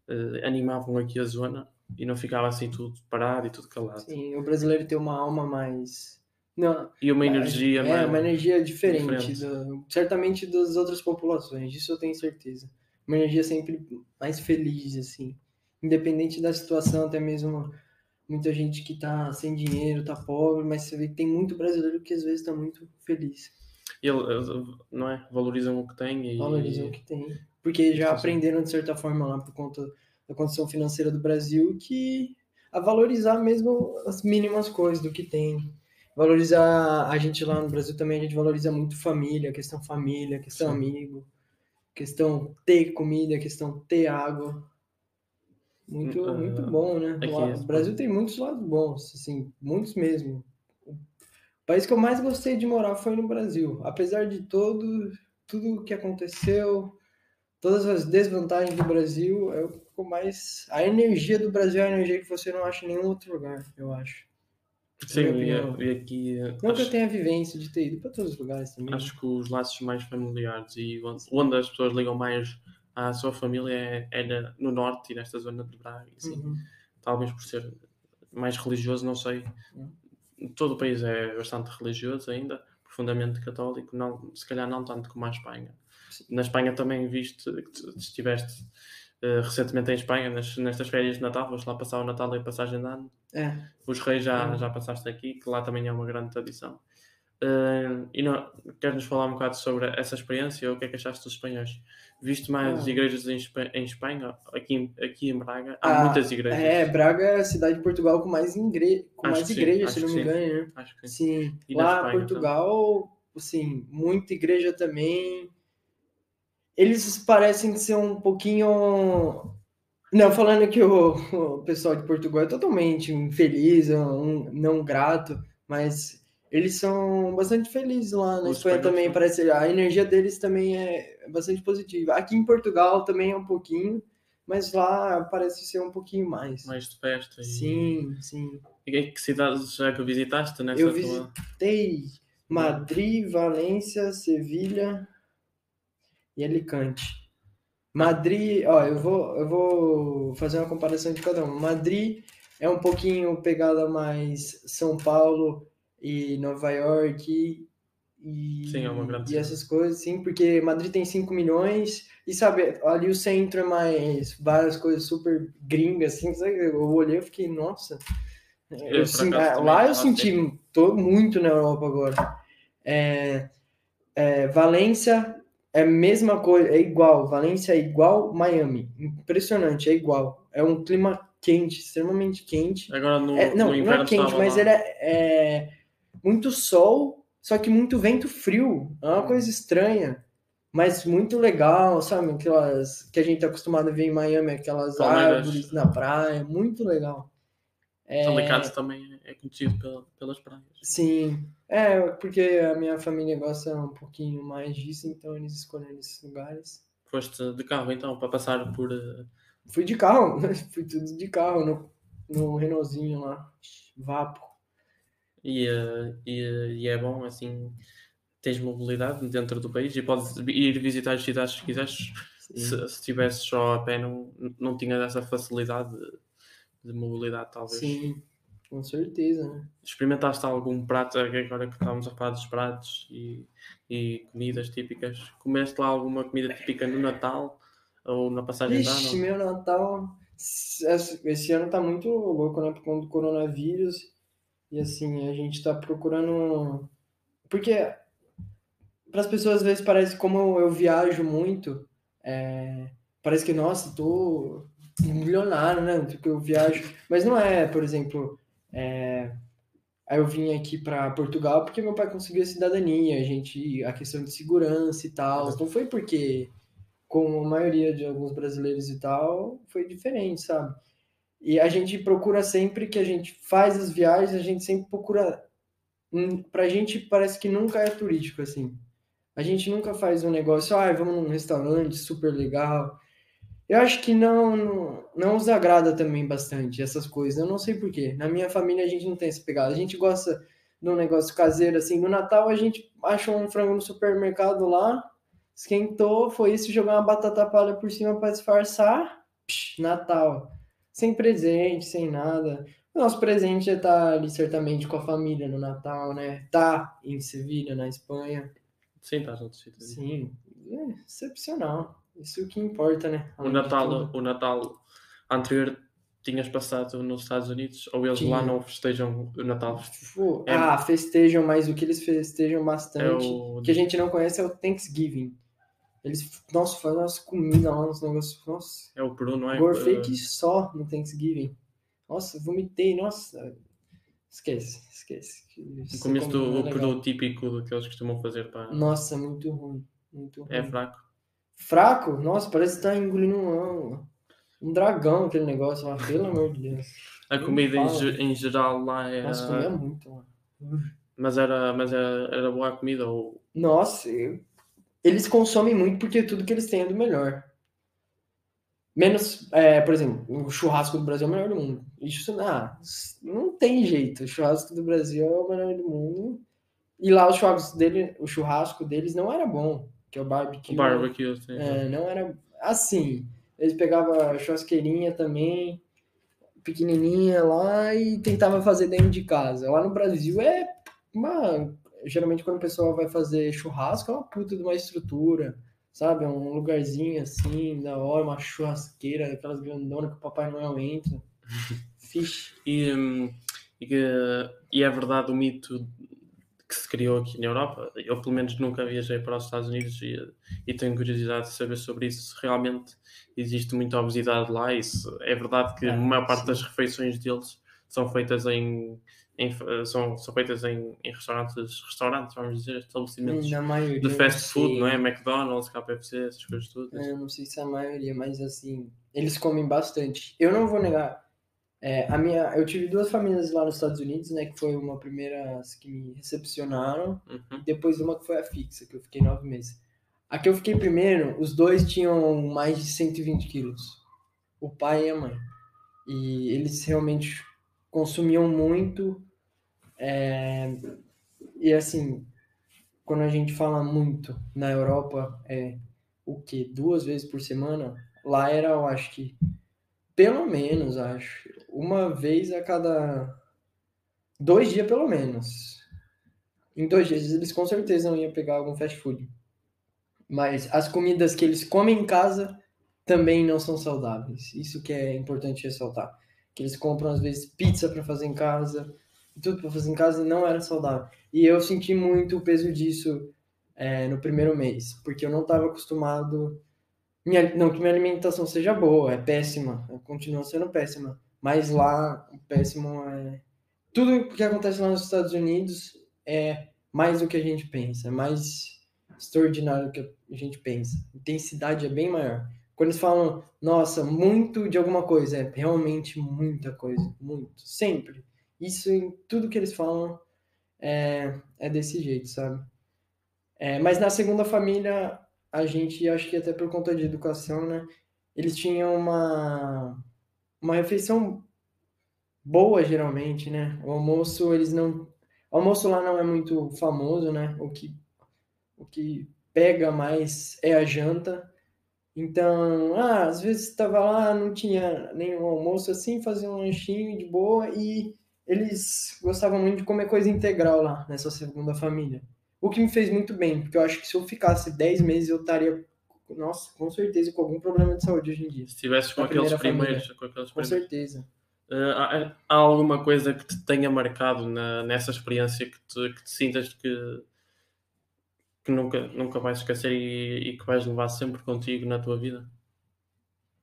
Speaker 1: uh, animavam aqui a zona e não ficava assim tudo parado e tudo calado.
Speaker 2: Sim, o brasileiro tem uma alma mais. Não,
Speaker 1: e uma energia
Speaker 2: é, é uma energia diferente, diferente. Do, certamente das outras populações, disso eu tenho certeza. Uma energia sempre mais feliz, assim. Independente da situação, até mesmo muita gente que tá sem dinheiro, tá pobre, mas você vê que tem muito brasileiro que às vezes tá muito feliz.
Speaker 1: Ele, não é? Valorizam o que tem e...
Speaker 2: Valorizam o que tem porque já aprenderam de certa forma lá por conta da condição financeira do Brasil que a valorizar mesmo as mínimas coisas do que tem. Valorizar a gente lá no Brasil também a gente valoriza muito família, questão família, questão Sim. amigo, questão ter comida, questão ter água. Muito, uh, muito bom, né? o Brasil tem muitos lados bons, assim, muitos mesmo. O país que eu mais gostei de morar foi no Brasil, apesar de todo tudo que aconteceu, todas as desvantagens do Brasil, é o mais. A energia do Brasil é a energia que você não acha em nenhum outro lugar, eu acho.
Speaker 1: Sim, e, e, aqui.
Speaker 2: Não acho, que eu tenha a vivência de ter ido para todos os lugares também.
Speaker 1: Acho que os laços mais familiares e onde, as pessoas ligam mais à sua família é, é no norte e nesta zona de Braga. Assim. Uhum. Talvez por ser mais religioso, não sei. Uhum. Todo o país é bastante religioso ainda, profundamente católico, não, se calhar não tanto como a Espanha. Na Espanha também viste que estiveste uh, recentemente em Espanha, nas, nestas férias de Natal, foste lá passar o Natal e a passagem de ano.
Speaker 2: É.
Speaker 1: Os reis já, é. já passaste aqui, que lá também é uma grande tradição. Uh, e não, queres-nos falar um bocado sobre essa experiência? O que é que achaste dos espanhóis? Viste mais ah. igrejas em, em Espanha? Aqui, aqui em Braga? Há ah, muitas igrejas.
Speaker 2: É, Braga é a cidade de Portugal com mais, ingre... com mais igrejas, se não me engano. Né?
Speaker 1: Acho que
Speaker 2: sim. sim. Lá, Portugal, também. assim, muita igreja também eles parecem ser um pouquinho. Não, falando que o, o pessoal de Portugal é totalmente infeliz, um, não grato, mas eles são bastante felizes lá na Os Espanha também, parece. A energia deles também é bastante positiva. Aqui em Portugal também é um pouquinho, mas lá parece ser um pouquinho mais.
Speaker 1: Mais de festa. E...
Speaker 2: Sim, sim.
Speaker 1: E que cidades já que visitaste nessa
Speaker 2: Eu visitei Madrid, Valência, Sevilha, e Alicante. Madrid, ó, eu vou, eu vou fazer uma comparação de cada um. Madrid é um pouquinho pegada mais São Paulo e Nova York e,
Speaker 1: sim, é uma grande
Speaker 2: e essas coisas, sim, porque Madrid tem 5 milhões e sabe, ali o centro é mais várias coisas super gringas, assim, sabe? Eu olhei e fiquei, nossa. Eu, eu sim, é, lá eu senti tô muito na Europa agora. É, é, Valência é a mesma coisa, é igual. Valência é igual Miami. Impressionante, é igual. É um clima quente, extremamente quente.
Speaker 1: Agora no,
Speaker 2: É, não,
Speaker 1: no
Speaker 2: não
Speaker 1: inverno
Speaker 2: é quente, mas
Speaker 1: lá.
Speaker 2: ele é, é muito sol, só que muito vento frio. É uma
Speaker 1: Hum.
Speaker 2: coisa estranha, mas muito legal, sabe? Aquelas que a gente tá acostumado a ver em Miami, aquelas
Speaker 1: Palmeiras.
Speaker 2: árvores na praia, muito legal. É,
Speaker 1: Alicante também é conhecido pela- pelas praias.
Speaker 2: sim, é porque a minha família gosta um pouquinho mais disso, então eles escolheram esses lugares.
Speaker 1: Foste de carro então para passar por. eh,
Speaker 2: Fui de carro, fui tudo de carro no, no Renaultzinho lá, Vapo.
Speaker 1: E, eh, e, eh, e é bom assim. Tens mobilidade dentro do país e podes ir visitar as cidades que quiseres. Se, se estivesse só a pé, não, não tinha essa facilidade de, de mobilidade, talvez.
Speaker 2: Sim, com certeza, né?
Speaker 1: Experimentaste algum prato, agora que estávamos a falar dos pratos e, e comidas típicas? Comeste lá alguma comida típica no Natal ou na passagem de ano?
Speaker 2: meu Natal. Esse ano tá muito louco, né? Por conta do coronavírus. E assim, a gente tá procurando. Porque para as pessoas às vezes parece como eu viajo muito. é, Parece que, nossa, tô milionário, né? Porque eu viajo. Mas não é, por exemplo. É, Aí eu vim aqui para Portugal porque meu pai conseguiu a cidadania, a gente, a questão de segurança e tal. Não foi porque como a maioria de alguns brasileiros e tal, foi diferente, sabe? E a gente procura sempre que a gente faz as viagens, a gente sempre procura. hum, Pra gente parece que nunca é turístico assim. A gente nunca faz um negócio, ah, vamos num restaurante super legal. Eu acho que não, não, não nos agrada também bastante essas coisas. Eu não sei por quê. Na minha família a gente não tem essa pegada. A gente gosta de um negócio caseiro assim. No Natal a gente acha um frango no supermercado lá, esquentou, foi isso, jogar uma batata palha por cima para disfarçar. Psh, Natal. Sem presente, sem nada. O nosso presente é estar ali certamente com a família no Natal, né? Tá em Sevilha, na Espanha.
Speaker 1: Sim, noutro sítio.
Speaker 2: Sim, é excepcional. Isso que importa, né?
Speaker 1: O
Speaker 2: Além
Speaker 1: Natal, o Natal anterior tinhas passado nos Estados Unidos ou eles
Speaker 2: Tinha.
Speaker 1: lá não festejam o Natal?
Speaker 2: Pô,
Speaker 1: É-
Speaker 2: Ah, festejam, mas o que eles festejam
Speaker 1: É
Speaker 2: bastante,
Speaker 1: o
Speaker 2: que a gente não conhece, é o Thanksgiving. Eles, nossa, fazem umas comidas lá, uns negócios, nossa,
Speaker 1: é o Peru, não é?
Speaker 2: gorfei só no Thanksgiving. Nossa, vomitei, nossa. Esquece, esquece.
Speaker 1: No
Speaker 2: Isso
Speaker 1: começo do
Speaker 2: é
Speaker 1: o. Peru típico que eles costumam fazer para.
Speaker 2: Nossa, muito ruim, muito ruim.
Speaker 1: É fraco.
Speaker 2: Fraco? Nossa, parece que tá engolindo um, um dragão aquele negócio lá, pelo amor de Deus.
Speaker 1: A comida em, ge- em geral lá era.
Speaker 2: Nossa, comia muito, mano.
Speaker 1: Mas era, mas era, era boa a comida ou.
Speaker 2: Nossa, eu- eles consomem muito porque tudo que eles têm é do melhor. Menos, é, por exemplo, o churrasco do Brasil é o melhor do mundo. Isso ah, não tem jeito. O churrasco do Brasil é o melhor do mundo. E lá o churrasco, dele, o churrasco deles não era bom, que é o barbecue.
Speaker 1: O barbecue, assim.
Speaker 2: É, não era assim. Eles pegavam churrasqueirinha também, pequenininha lá, e tentava fazer dentro de casa. Lá no Brasil é uma. Geralmente, quando o pessoal vai fazer churrasco, é uma puta de uma estrutura, sabe? É um lugarzinho assim, da hora, uma churrasqueira, aquelas grandonas que o Papai Noel entra. Fixe.
Speaker 1: E, hum, e é verdade o mito que se criou aqui na Europa. Eu, pelo menos, nunca viajei para os Estados Unidos e, e tenho curiosidade de saber sobre isso. Se realmente existe muita obesidade lá. E se é verdade que
Speaker 2: Ah,
Speaker 1: a maior parte
Speaker 2: sim.
Speaker 1: das refeições deles são feitas em. em- são, são feitas em, em restaurantes, restaurantes, vamos dizer, estabelecimentos
Speaker 2: maioria.
Speaker 1: de fast food, não é? McDonald's, KFC, essas coisas todas.
Speaker 2: Eu não sei se é a maioria, mas assim, eles comem bastante. Eu não vou negar. É, a minha, eu tive duas famílias lá nos Estados Unidos, né? Que foi uma primeira que me recepcionaram,
Speaker 1: Uhum.
Speaker 2: e depois uma que foi a fixa, que eu fiquei nove meses. A que eu fiquei primeiro, os dois tinham mais de 120 quilos. O pai e a mãe. E eles realmente consumiam muito. é, e assim, quando a gente fala muito na Europa, é o que duas vezes por semana lá era eu acho que pelo menos acho uma vez a cada dois dias pelo menos. Em dois dias eles com certeza não iam pegar algum fast food. Mas as comidas que eles comem em casa também não são saudáveis. Isso que é importante ressaltar. Que eles compram às vezes pizza para fazer em casa. Tudo para fazer em casa e não era saudável. E eu senti muito o peso disso é, no primeiro mês, porque eu não estava acostumado. Minha, não que minha alimentação seja boa, é péssima, continua sendo péssima, Mas lá, o péssimo é. Tudo que acontece lá nos Estados Unidos é mais do que a gente pensa, é mais extraordinário do que a gente pensa. A intensidade é bem maior. Quando eles falam, nossa, muito de alguma coisa, é realmente muita coisa, muito, sempre. Isso em tudo que eles falam é, é desse jeito, sabe? É, mas na segunda família, a gente, acho que até por conta de educação, né? Eles tinham uma, uma refeição boa, geralmente, né? O almoço, eles não. O almoço lá não é muito famoso, né? O que, o que pega mais é a janta. Então, ah, às vezes estava lá, não tinha nenhum almoço assim, fazia um lanchinho de boa e eles gostavam muito de comer coisa integral lá nessa segunda família. O que me fez muito bem, porque eu acho que se eu ficasse 10 meses eu estaria, nossa, com certeza com algum problema de saúde hoje em dia.
Speaker 1: Se tivesse com aqueles primeiros, com aqueles
Speaker 2: Com certeza.
Speaker 1: Uh, há, há, alguma coisa que te tenha marcado na, nessa experiência que te, que te sintas que, que nunca, nunca vais esquecer e, e, que vais levar sempre contigo na tua vida?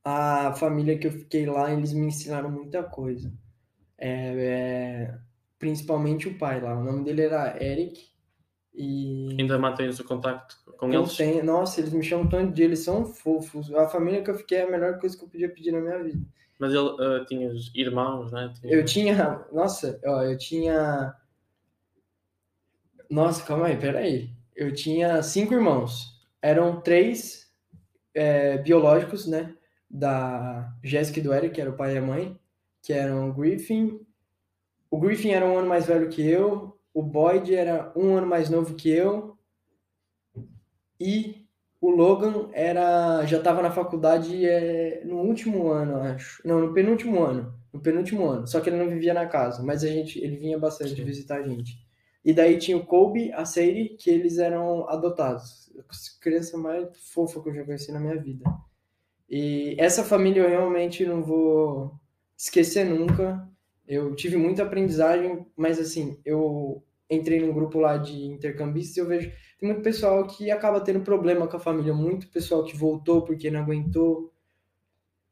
Speaker 2: A família que eu fiquei lá, eles me ensinaram muita coisa. É, é, principalmente o pai lá. O nome dele era Eric. E...
Speaker 1: Ainda mantens o contacto com eles?
Speaker 2: Tenho, nossa, eles me chamam tanto de eles são fofos. A família que eu fiquei é a melhor coisa que eu podia pedir na minha vida.
Speaker 1: Mas ele uh, tinha irmãos, né?
Speaker 2: Tinha... Eu tinha, nossa, ó, eu tinha. Nossa, calma aí, peraí. Eu tinha cinco irmãos. Eram três é, biológicos, né? Da Jéssica e do Eric, que era o pai e a mãe que eram o Griffin. O Griffin era um ano mais velho que eu, o Boyd era um ano mais novo que eu, e o Logan era já estava na faculdade é, no último ano, acho. Não, no penúltimo ano. No penúltimo ano. Só que ele não vivia na casa, mas a gente, ele vinha bastante Sim. visitar a gente. E daí tinha o Kobe, a Sadie, que eles eram adotados. Criança mais fofa que eu já conheci na minha vida. E essa família eu realmente não vou esquecer nunca. Eu tive muita aprendizagem, mas assim, eu entrei num grupo lá de intercambistas e eu vejo tem muito pessoal que acaba tendo problema com a família, muito pessoal que voltou porque não aguentou.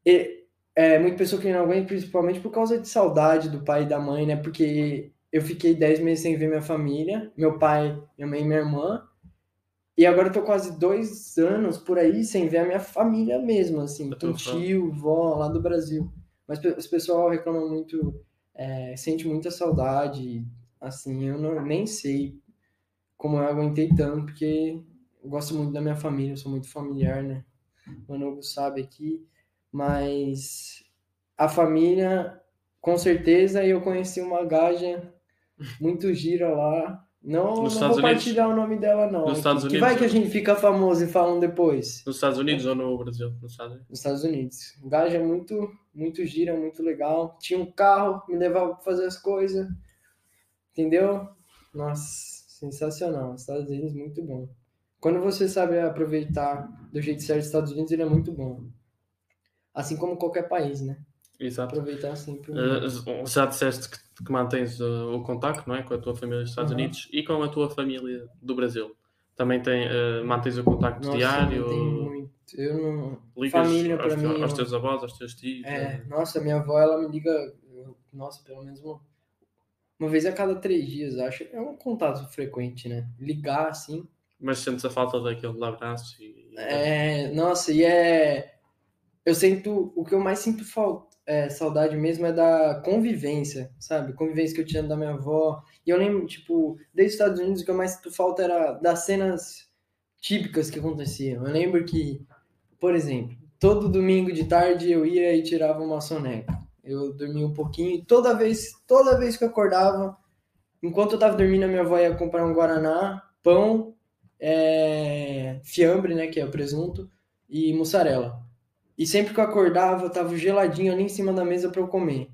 Speaker 2: E é, muito pessoa que não aguenta, principalmente por causa de saudade do pai e da mãe, né? Porque eu fiquei 10 meses sem ver minha família, meu pai, minha mãe e minha irmã. E agora eu tô quase dois anos por aí sem ver a minha família mesmo, assim, com tio, vó lá do Brasil. Mas o pessoal reclama muito, é, sente muita saudade, assim, eu não, nem sei como eu aguentei tanto, porque eu gosto muito da minha família, eu sou muito familiar, né? O Manogo sabe aqui, mas a família, com certeza, eu conheci uma gaja muito gira lá, não, Nos não vou partilhar o nome dela, não.
Speaker 1: Nos Estados
Speaker 2: que,
Speaker 1: Unidos.
Speaker 2: Vai que a gente fica famoso e falam depois.
Speaker 1: Nos Estados Unidos ou no Brasil?
Speaker 2: Nos Estados Unidos. Nos Estados Unidos. O gajo é muito, muito gira, muito legal. Tinha um carro, me levava pra fazer as coisas. Entendeu? Nossa, sensacional. Estados Unidos, muito bom. Quando você sabe aproveitar do jeito certo os Estados Unidos, ele é muito bom. Assim como qualquer país, né?
Speaker 1: Exato.
Speaker 2: Aproveitar sempre.
Speaker 1: Uh, já disseste que, que mantens uh, o contacto não é? com a tua família dos Estados uhum. Unidos e com a tua família do Brasil. Também tem, uh, mantens o contacto
Speaker 2: Nossa,
Speaker 1: diário?
Speaker 2: Eu muito. Eu não.
Speaker 1: Ligas
Speaker 2: família
Speaker 1: para
Speaker 2: mim.
Speaker 1: Aos teus avós, aos teus tios?
Speaker 2: É, nossa, minha avó, ela me liga. Nossa, pelo menos uma, uma vez a cada três dias, acho. É um contato frequente, né? Ligar assim.
Speaker 1: Mas sentes a falta daquele abraço e.
Speaker 2: É, nossa, e é. Eu sinto. O que eu mais sinto falta é, saudade mesmo é da convivência, sabe? Convivência que eu tinha da minha avó. E eu lembro, tipo, desde os Estados Unidos, o que eu mais sinto falta era das cenas típicas que aconteciam. Eu lembro que, por exemplo, todo domingo de tarde eu ia e tirava uma soneca. Eu dormia um pouquinho e toda vez, toda vez que eu acordava, enquanto eu tava dormindo, a minha avó ia comprar um guaraná, pão, é, fiambre, né, que é o presunto, e mussarela. E sempre que eu acordava, tava geladinho ali em cima da mesa para eu comer.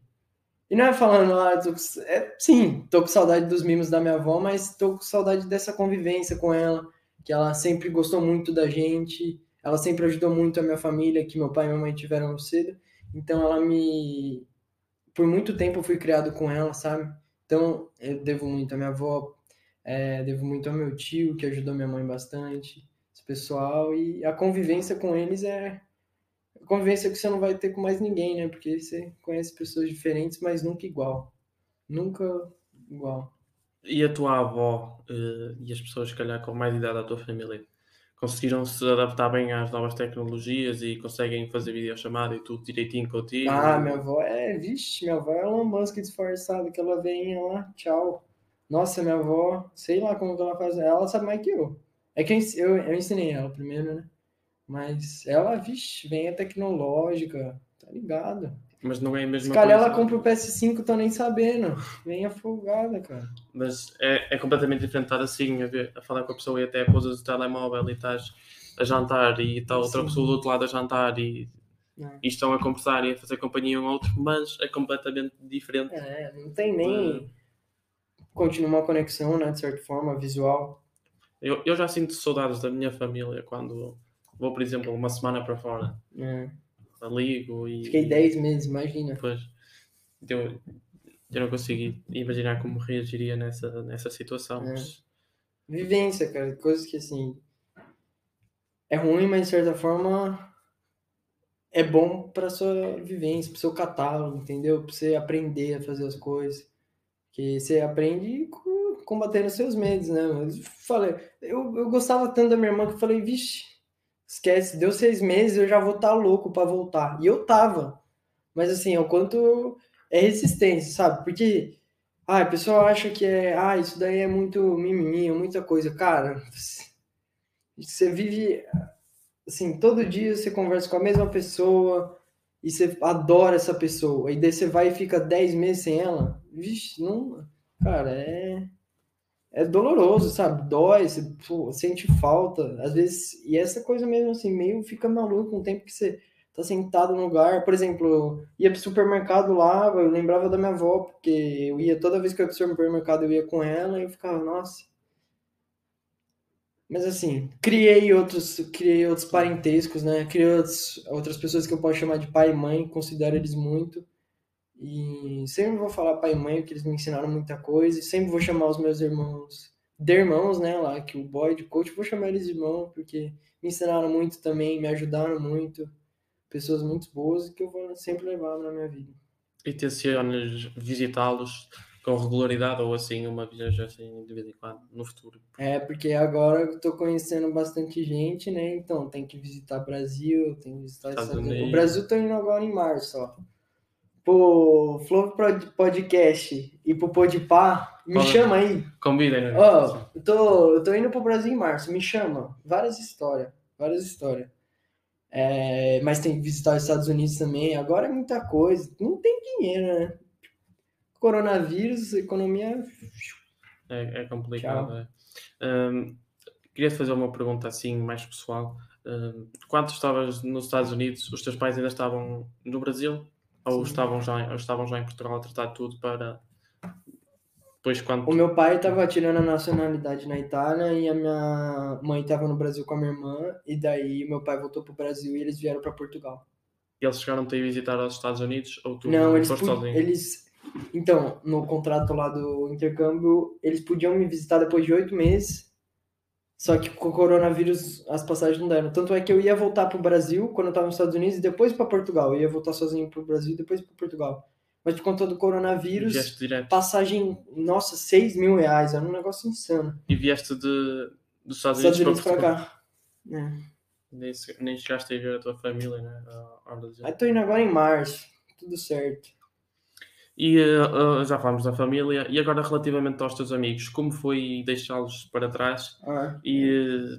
Speaker 2: E não é falando, ah, tô com... é, sim, tô com saudade dos mimos da minha avó, mas tô com saudade dessa convivência com ela, que ela sempre gostou muito da gente, ela sempre ajudou muito a minha família, que meu pai e minha mãe tiveram cedo. Então ela me. Por muito tempo eu fui criado com ela, sabe? Então eu devo muito à minha avó, é, devo muito ao meu tio, que ajudou minha mãe bastante, esse pessoal, e a convivência com eles é convivência que você não vai ter com mais ninguém, né? Porque você conhece pessoas diferentes, mas nunca igual. Nunca igual.
Speaker 1: E a tua avó eh, e as pessoas, se calhar, com mais idade da tua família, conseguiram se adaptar bem às novas tecnologias e conseguem fazer videochamada e tudo direitinho contigo?
Speaker 2: Ah, minha avó é, vixe, minha avó é uma Musk disfarçada, que ela vem lá, tchau. Nossa, minha avó, sei lá como que ela faz, ela sabe mais que eu. É que eu, eu ensinei ela primeiro, né? Mas ela, vixe, vem a tecnológica, tá ligado?
Speaker 1: Mas não é a
Speaker 2: Se
Speaker 1: mesma
Speaker 2: calhar
Speaker 1: coisa.
Speaker 2: ela compra o PS5, tô nem sabendo. Vem afogada, cara.
Speaker 1: Mas é, é completamente diferente estar assim, a, ver, a falar com a pessoa e até pousas o telemóvel e estás a jantar e está outra
Speaker 2: Sim.
Speaker 1: pessoa do outro lado a jantar e,
Speaker 2: É.
Speaker 1: e estão a conversar e a fazer companhia um ao outro, mas é completamente diferente.
Speaker 2: É, não tem nem. Continua uma conexão, né? De certa forma, visual.
Speaker 1: Eu, eu já sinto saudades da minha família quando vou, por exemplo, uma semana para fora.
Speaker 2: né?
Speaker 1: Ligo e.
Speaker 2: Fiquei 10 meses, imagina.
Speaker 1: Depois eu, eu não consegui imaginar como reagiria nessa, nessa situação.
Speaker 2: É.
Speaker 1: mas-
Speaker 2: Vivência, cara. Coisas que assim. É ruim, mas de certa forma. É bom pra sua vivência, pro seu catálogo, entendeu? Pra você aprender a fazer as coisas. Que você aprende co- combatendo seus medos, né? Eu falei, eu, eu gostava tanto da minha irmã que eu falei, vixe, esquece, deu seis meses, eu já vou estar louco pra voltar. E eu tava. Mas assim, o quanto é resistência, sabe? Porque ah, a pessoa acha que é, ah, isso daí é muito mimimi, é muita coisa. Cara, você vive assim, todo dia você conversa com a mesma pessoa e você adora essa pessoa. E daí você vai e fica 10 meses sem ela. Vixe, não, cara, é é doloroso, sabe? Dói, você pô, sente falta, às vezes, e essa coisa mesmo assim, meio fica maluco um tempo que você tá sentado no lugar, por exemplo, eu ia pro supermercado lá, eu lembrava da minha avó, porque eu ia, toda vez que eu ia pro supermercado eu ia com ela e eu ficava, nossa. Mas assim, criei outros, criei outros parentescos, né? Criei outros, outras pessoas que eu posso chamar de pai e mãe, considero eles muito. E sempre vou falar pai e mãe, porque eles me ensinaram muita coisa, e sempre vou chamar os meus irmãos de irmãos, né, lá, que o boy de coach, vou chamar eles de irmão, porque me ensinaram muito também, me ajudaram muito, pessoas muito boas que eu vou sempre levar na minha vida.
Speaker 1: E tencionas visitá-los com regularidade ou assim, uma viagem assim de vez em quando, no futuro?
Speaker 2: É, porque agora eu tô conhecendo bastante gente, né, então tem que visitar Brasil, tem que visitar
Speaker 1: Estados
Speaker 2: Estados Unidos.
Speaker 1: Unidos.
Speaker 2: O Brasil tô indo agora em março, ó. Pro Flow Pod- Podcast e pro Podpah, me chama aí.
Speaker 1: Convidem, né?
Speaker 2: Ó, eu tô, eu tô indo pro Brasil em março, me chama. Várias histórias, várias histórias. É, mas tem que visitar os Estados Unidos também. Agora é muita coisa. Não tem dinheiro, né? Coronavírus, economia.
Speaker 1: É, é complicado. é. Hum, queria te fazer uma pergunta assim mais pessoal. Hum, quando tu estavas nos Estados Unidos, os teus pais ainda estavam no Brasil? Ou
Speaker 2: Sim.
Speaker 1: estavam, já, ou estavam já em Portugal a tratar tudo para. Depois, quando.
Speaker 2: O meu pai tava tirando a nacionalidade na Itália e a minha mãe tava no Brasil com a minha irmã. E daí meu pai voltou pro Brasil e eles vieram para Portugal.
Speaker 1: Eles chegaram-te a visitar aos Estados Unidos? Ou tu
Speaker 2: Não, eles,
Speaker 1: foste sozinho?
Speaker 2: eles. Então, no contrato lá do intercâmbio, eles podiam me visitar depois de oito meses. Só que com o coronavírus as passagens não deram. Tanto é que eu ia voltar pro Brasil quando eu tava nos Estados Unidos e depois para Portugal. Eu ia voltar sozinho pro Brasil e depois para Portugal. Mas por conta do coronavírus, passagem, nossa, 6 mil reais. Era um negócio insano.
Speaker 1: E vieste de, dos Estados Unidos,
Speaker 2: Estados Unidos
Speaker 1: para
Speaker 2: cá. É.
Speaker 1: Nem, nem chegaste a ver a tua família, né? ao- ao Brasil.
Speaker 2: Aí tô indo agora em março. Tudo certo.
Speaker 1: E eh, já falámos da família. E agora, relativamente aos teus amigos, como foi deixá-los para trás
Speaker 2: Ah,
Speaker 1: e,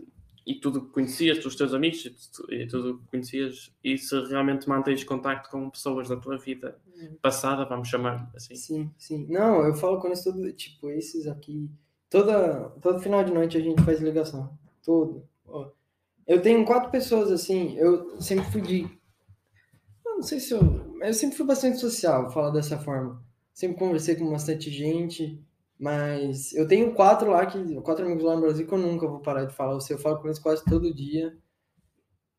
Speaker 1: eh, e tudo que conhecias dos teus amigos e, tu- tudo que conhecias e se realmente mantens contacto com pessoas da tua vida passada, vamos chamar assim.
Speaker 2: Sim, sim. Não, eu falo com eles todo, tipo, esses aqui. Toda, todo final de noite a gente faz ligação. Todo. Eu tenho quatro pessoas assim, eu sempre fui de. Eu não sei se eu. Eu sempre fui bastante social, falar dessa forma. Sempre conversei com bastante gente, mas eu tenho quatro lá, que, quatro amigos lá no Brasil que eu nunca vou parar de falar. Eu falo com eles quase todo dia.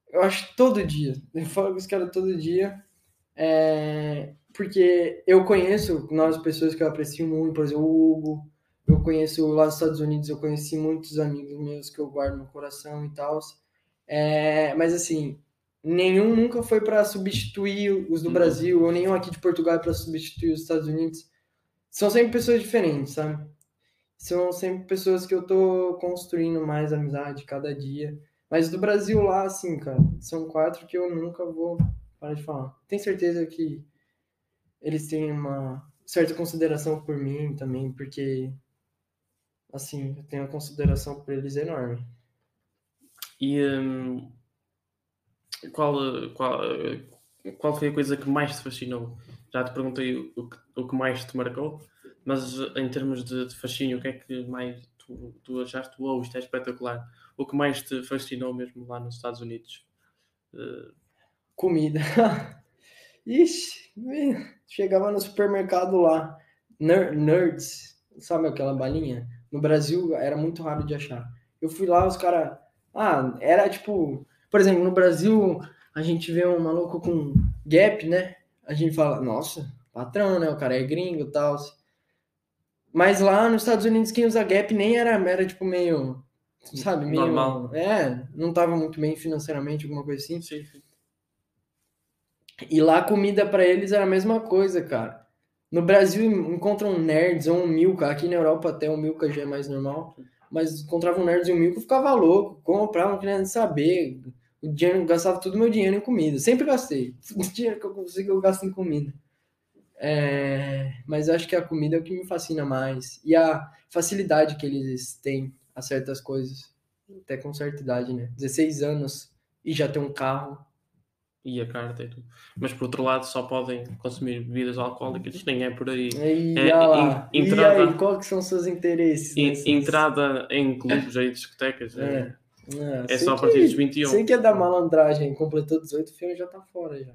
Speaker 2: Eu acho todo dia. Eu falo com os caras todo dia. É, porque eu conheço novas pessoas que eu aprecio muito, por exemplo, o Hugo. Eu conheço lá nos Estados Unidos, eu conheci muitos amigos meus que eu guardo no coração e tal. É, mas assim, nenhum nunca foi para substituir os do
Speaker 1: Não.
Speaker 2: Brasil, ou nenhum aqui de Portugal para substituir os Estados Unidos. São sempre pessoas diferentes, sabe? São sempre pessoas que eu tô construindo mais amizade cada dia. Mas do Brasil lá, assim, cara, são quatro que eu nunca vou parar de falar. Tenho certeza que eles têm uma certa consideração por mim também, porque, assim, eu tenho uma consideração por eles enorme.
Speaker 1: E hum, qual, qual, qual foi a coisa que mais te fascinou? Já te perguntei o que, o que mais te marcou, mas em termos de, de fascínio, o que é que mais tu, tu achaste? Uou, isto é espetacular. O que mais te fascinou mesmo lá nos Estados Unidos? Eh,
Speaker 2: Comida. Ixi, chegava no supermercado lá, Ner- Nerds, sabe aquela balinha? No Brasil era muito raro de achar. Eu fui lá, os caras. Ah, era tipo. Por exemplo, no Brasil a gente vê um maluco com Gap, né? A gente fala, nossa, patrão, né? O cara é gringo e tal. Mas lá nos Estados Unidos quem usa Gap nem era, era tipo meio. Sabe, meio.
Speaker 1: Normal.
Speaker 2: É, não tava muito bem financeiramente, alguma coisa assim.
Speaker 1: sim, sim.
Speaker 2: E lá a comida pra eles era a mesma coisa, cara. No Brasil encontram nerds ou um Milka, aqui na Europa até o Milka já é mais normal, mas encontravam nerds e um ficava louco, comprava, não queria saber. O dinheiro, gastava todo o meu dinheiro em comida, sempre gastei. O dinheiro que eu consigo eu gasto em comida. É, mas acho que a comida é o que me fascina mais. E a facilidade que eles têm a certas coisas, até com certa idade, né? 16 anos e já tem um carro.
Speaker 1: E a carta e tudo. Mas por outro lado, só podem consumir bebidas alcoólicas, nem é por aí.
Speaker 2: E,
Speaker 1: É,
Speaker 2: olha lá.
Speaker 1: en-
Speaker 2: E
Speaker 1: entrada-
Speaker 2: aí, qual que são os seus interesses?
Speaker 1: E- entrada em clubes aí, discotecas, é,
Speaker 2: É.
Speaker 1: É
Speaker 2: sei
Speaker 1: só a partir dos 21.
Speaker 2: Sei que é da malandragem, completou 18, o filme já tá fora já.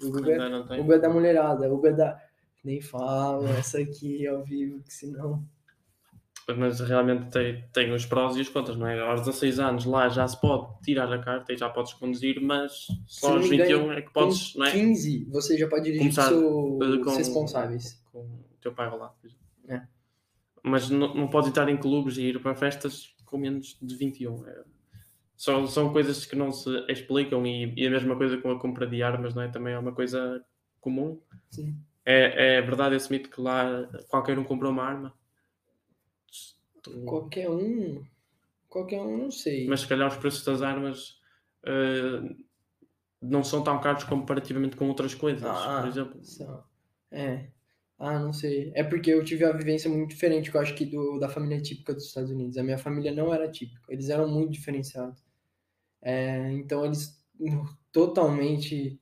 Speaker 2: O Google é, o. Google é da mulherada, o Google é da... Nem fala essa aqui ao vivo, que senão...
Speaker 1: Mas realmente tem, tem os prós e os contras, não é? Aos 16 anos lá já se pode tirar a carta e já podes conduzir, mas só aos
Speaker 2: me
Speaker 1: 21
Speaker 2: engano,
Speaker 1: é que podes, não é?
Speaker 2: 15, você já pode dirigir com
Speaker 1: eh, com-
Speaker 2: responsáveis.
Speaker 1: Com o teu pai ao lado. por exemplo.
Speaker 2: É.
Speaker 1: Mas não, não podes entrar em clubes e ir para festas com menos de 21. É. São, são coisas que não se explicam e, e a mesma coisa com a compra de armas, não é? Também é uma coisa comum.
Speaker 2: Sim.
Speaker 1: É, é verdade esse mito que lá qualquer um comprou uma arma. Tu-
Speaker 2: Qualquer um... Qualquer um, não sei.
Speaker 1: Mas se calhar os preços das armas eh, não são tão caros comparativamente com outras coisas,
Speaker 2: Ah,
Speaker 1: por exemplo.
Speaker 2: Só. É. Ah, não sei. É porque eu tive uma vivência muito diferente, que eu acho que do, da família típica dos Estados Unidos. A minha família não era típica. Eles eram muito diferenciados. É, então eles hum, totalmente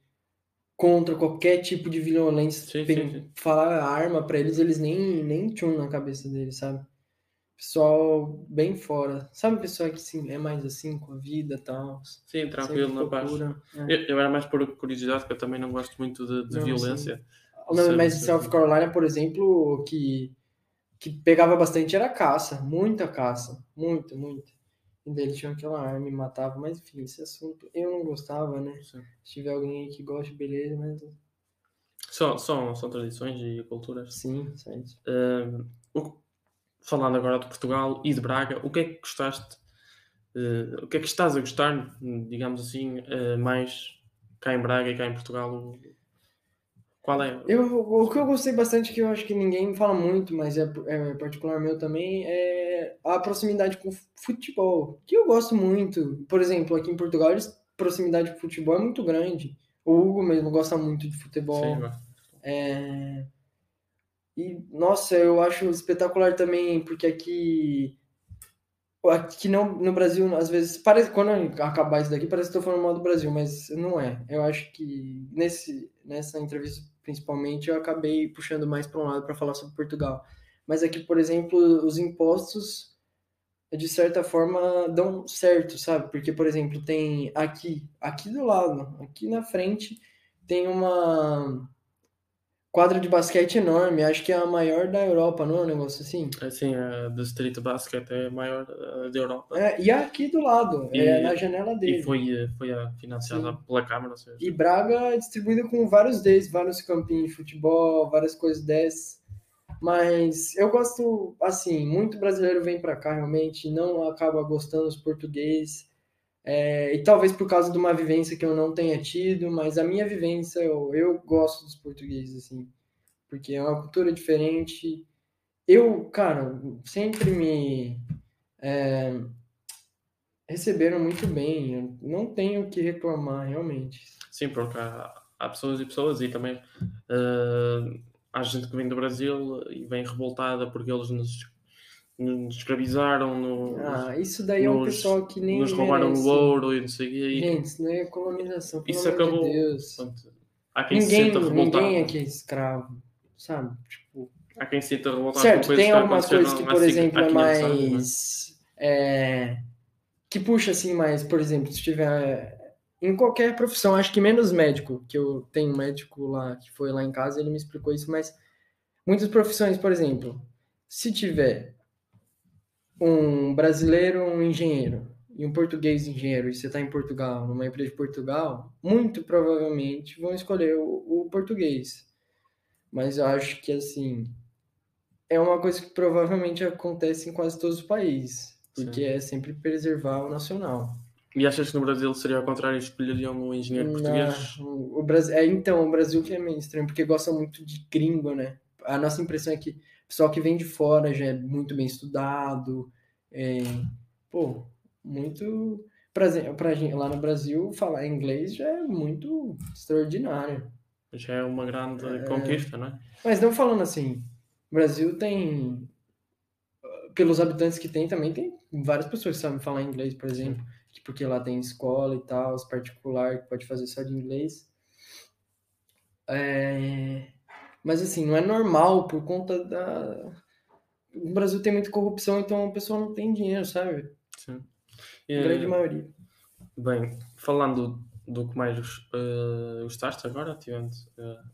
Speaker 2: contra qualquer tipo de violência.
Speaker 1: Sim, sim, sim.
Speaker 2: Falar arma pra eles, eles nem, nem tinham na cabeça deles, sabe? Pessoal bem fora. Sabe pessoa que sim, é mais assim com a vida e tal.
Speaker 1: Sim, tranquilo, na paz.
Speaker 2: é.
Speaker 1: Eu, eu era mais por curiosidade, porque eu também não gosto muito de, de
Speaker 2: Não,
Speaker 1: violência.
Speaker 2: Não,
Speaker 1: Sim,
Speaker 2: mas
Speaker 1: sim,
Speaker 2: South
Speaker 1: sim.
Speaker 2: Carolina, por exemplo, que, que pegava bastante era caça, muita caça, muita, muita. E eles tinham aquela arma e matava, mas enfim, esse assunto eu não gostava, né?
Speaker 1: Sim.
Speaker 2: Se tiver alguém aí que goste, beleza, mas
Speaker 1: São, são, são tradições e culturas.
Speaker 2: sim, certo.
Speaker 1: Ahm, o- falando agora de Portugal e de Braga, o que é que gostaste? eh, o que é que estás a gostar, digamos assim, eh, mais cá em Braga e cá em Portugal? Qual é?
Speaker 2: Eu, o que eu gostei bastante, que eu acho que ninguém fala muito, mas é, é particular meu também, é a proximidade com o futebol, que eu gosto muito. Por exemplo, aqui em Portugal, eles, proximidade com o futebol é muito grande. O Hugo mesmo gosta muito de futebol.
Speaker 1: Sim.
Speaker 2: É, E, nossa, eu acho espetacular também, porque aqui. Aqui não, no Brasil, às vezes, parece, quando acabar isso daqui, parece que estou falando mal do Brasil, mas não é. Eu acho que nesse, nessa entrevista, principalmente, eu acabei puxando mais para um lado para falar sobre Portugal. Mas aqui, por exemplo, os impostos, de certa forma, dão certo, sabe? Porque, por exemplo, tem aqui, aqui do lado, aqui na frente, tem uma quadra de basquete enorme, acho que é a maior da Europa, não é um negócio assim?
Speaker 1: Assim, a de Street Basket é a maior eh, da Europa.
Speaker 2: É, e é aqui do lado, é
Speaker 1: E-
Speaker 2: na janela dele.
Speaker 1: E foi, eh, foi financiada
Speaker 2: Sim.
Speaker 1: pela Câmara,
Speaker 2: E Braga é distribuída com vários desses, vários campinhos de futebol, várias coisas dessas. Mas eu gosto, assim, muito brasileiro vem pra cá realmente, não acaba gostando dos portugueses. É, e talvez por causa de uma vivência que eu não tenha tido, mas a minha vivência, eu, eu gosto dos portugueses, assim, porque é uma cultura diferente. Eu, cara, sempre me é, receberam muito bem, eu não tenho o que reclamar, realmente.
Speaker 1: Sim, porque há, há pessoas e pessoas, e também uh, há gente que vem do Brasil e vem revoltada porque eles nos nos escravizaram, no,
Speaker 2: ah, isso daí é um pessoal que nem
Speaker 1: nos roubaram o ouro e não sei o quê.
Speaker 2: Gente, isso não é colonização,
Speaker 1: isso acabou.
Speaker 2: De Deus.
Speaker 1: Há quem
Speaker 2: ninguém,
Speaker 1: se sinta revoltado.
Speaker 2: Ninguém aqui é escravo, sabe? Tipo,
Speaker 1: há quem se sinta revoltado.
Speaker 2: Certo, tem algumas coisas que, por exemplo, é mais... é, que puxa assim mais, por exemplo, se tiver... Em qualquer profissão, acho que menos médico, que eu tenho um médico lá, que foi lá em casa, ele me explicou isso, mas muitas profissões, por exemplo, se tiver um brasileiro, um engenheiro, e um português engenheiro, e você está em Portugal, numa empresa de Portugal, muito provavelmente vão escolher o, o, português. Mas eu acho que, assim, é uma coisa que provavelmente acontece em quase todos os países, porque Sim. é sempre preservar o nacional.
Speaker 1: E achas que no Brasil seria ao contrário, escolheriam um engenheiro português?
Speaker 2: o Brasil, é, então, o Brasil que é meio estranho, porque gosta muito de gringo, né? A nossa impressão é que pessoal que vem de fora já é muito bem estudado. É, pô, muito. Pra, pra gente, lá no Brasil, falar inglês já é muito extraordinário.
Speaker 1: Já é uma grande é, conquista, né?
Speaker 2: Mas não falando assim, o Brasil tem. Pelos habitantes que tem, também tem várias pessoas que sabem falar inglês, por exemplo, porque lá tem escola e tal, particular, que pode fazer só de inglês. É, mas assim, não é normal por conta da. O Brasil tem muita corrupção, então a pessoa não tem dinheiro, sabe?
Speaker 1: Sim.
Speaker 2: A grande maioria.
Speaker 1: Bem, falando do que mais uh, gostaste agora, tivendo uh,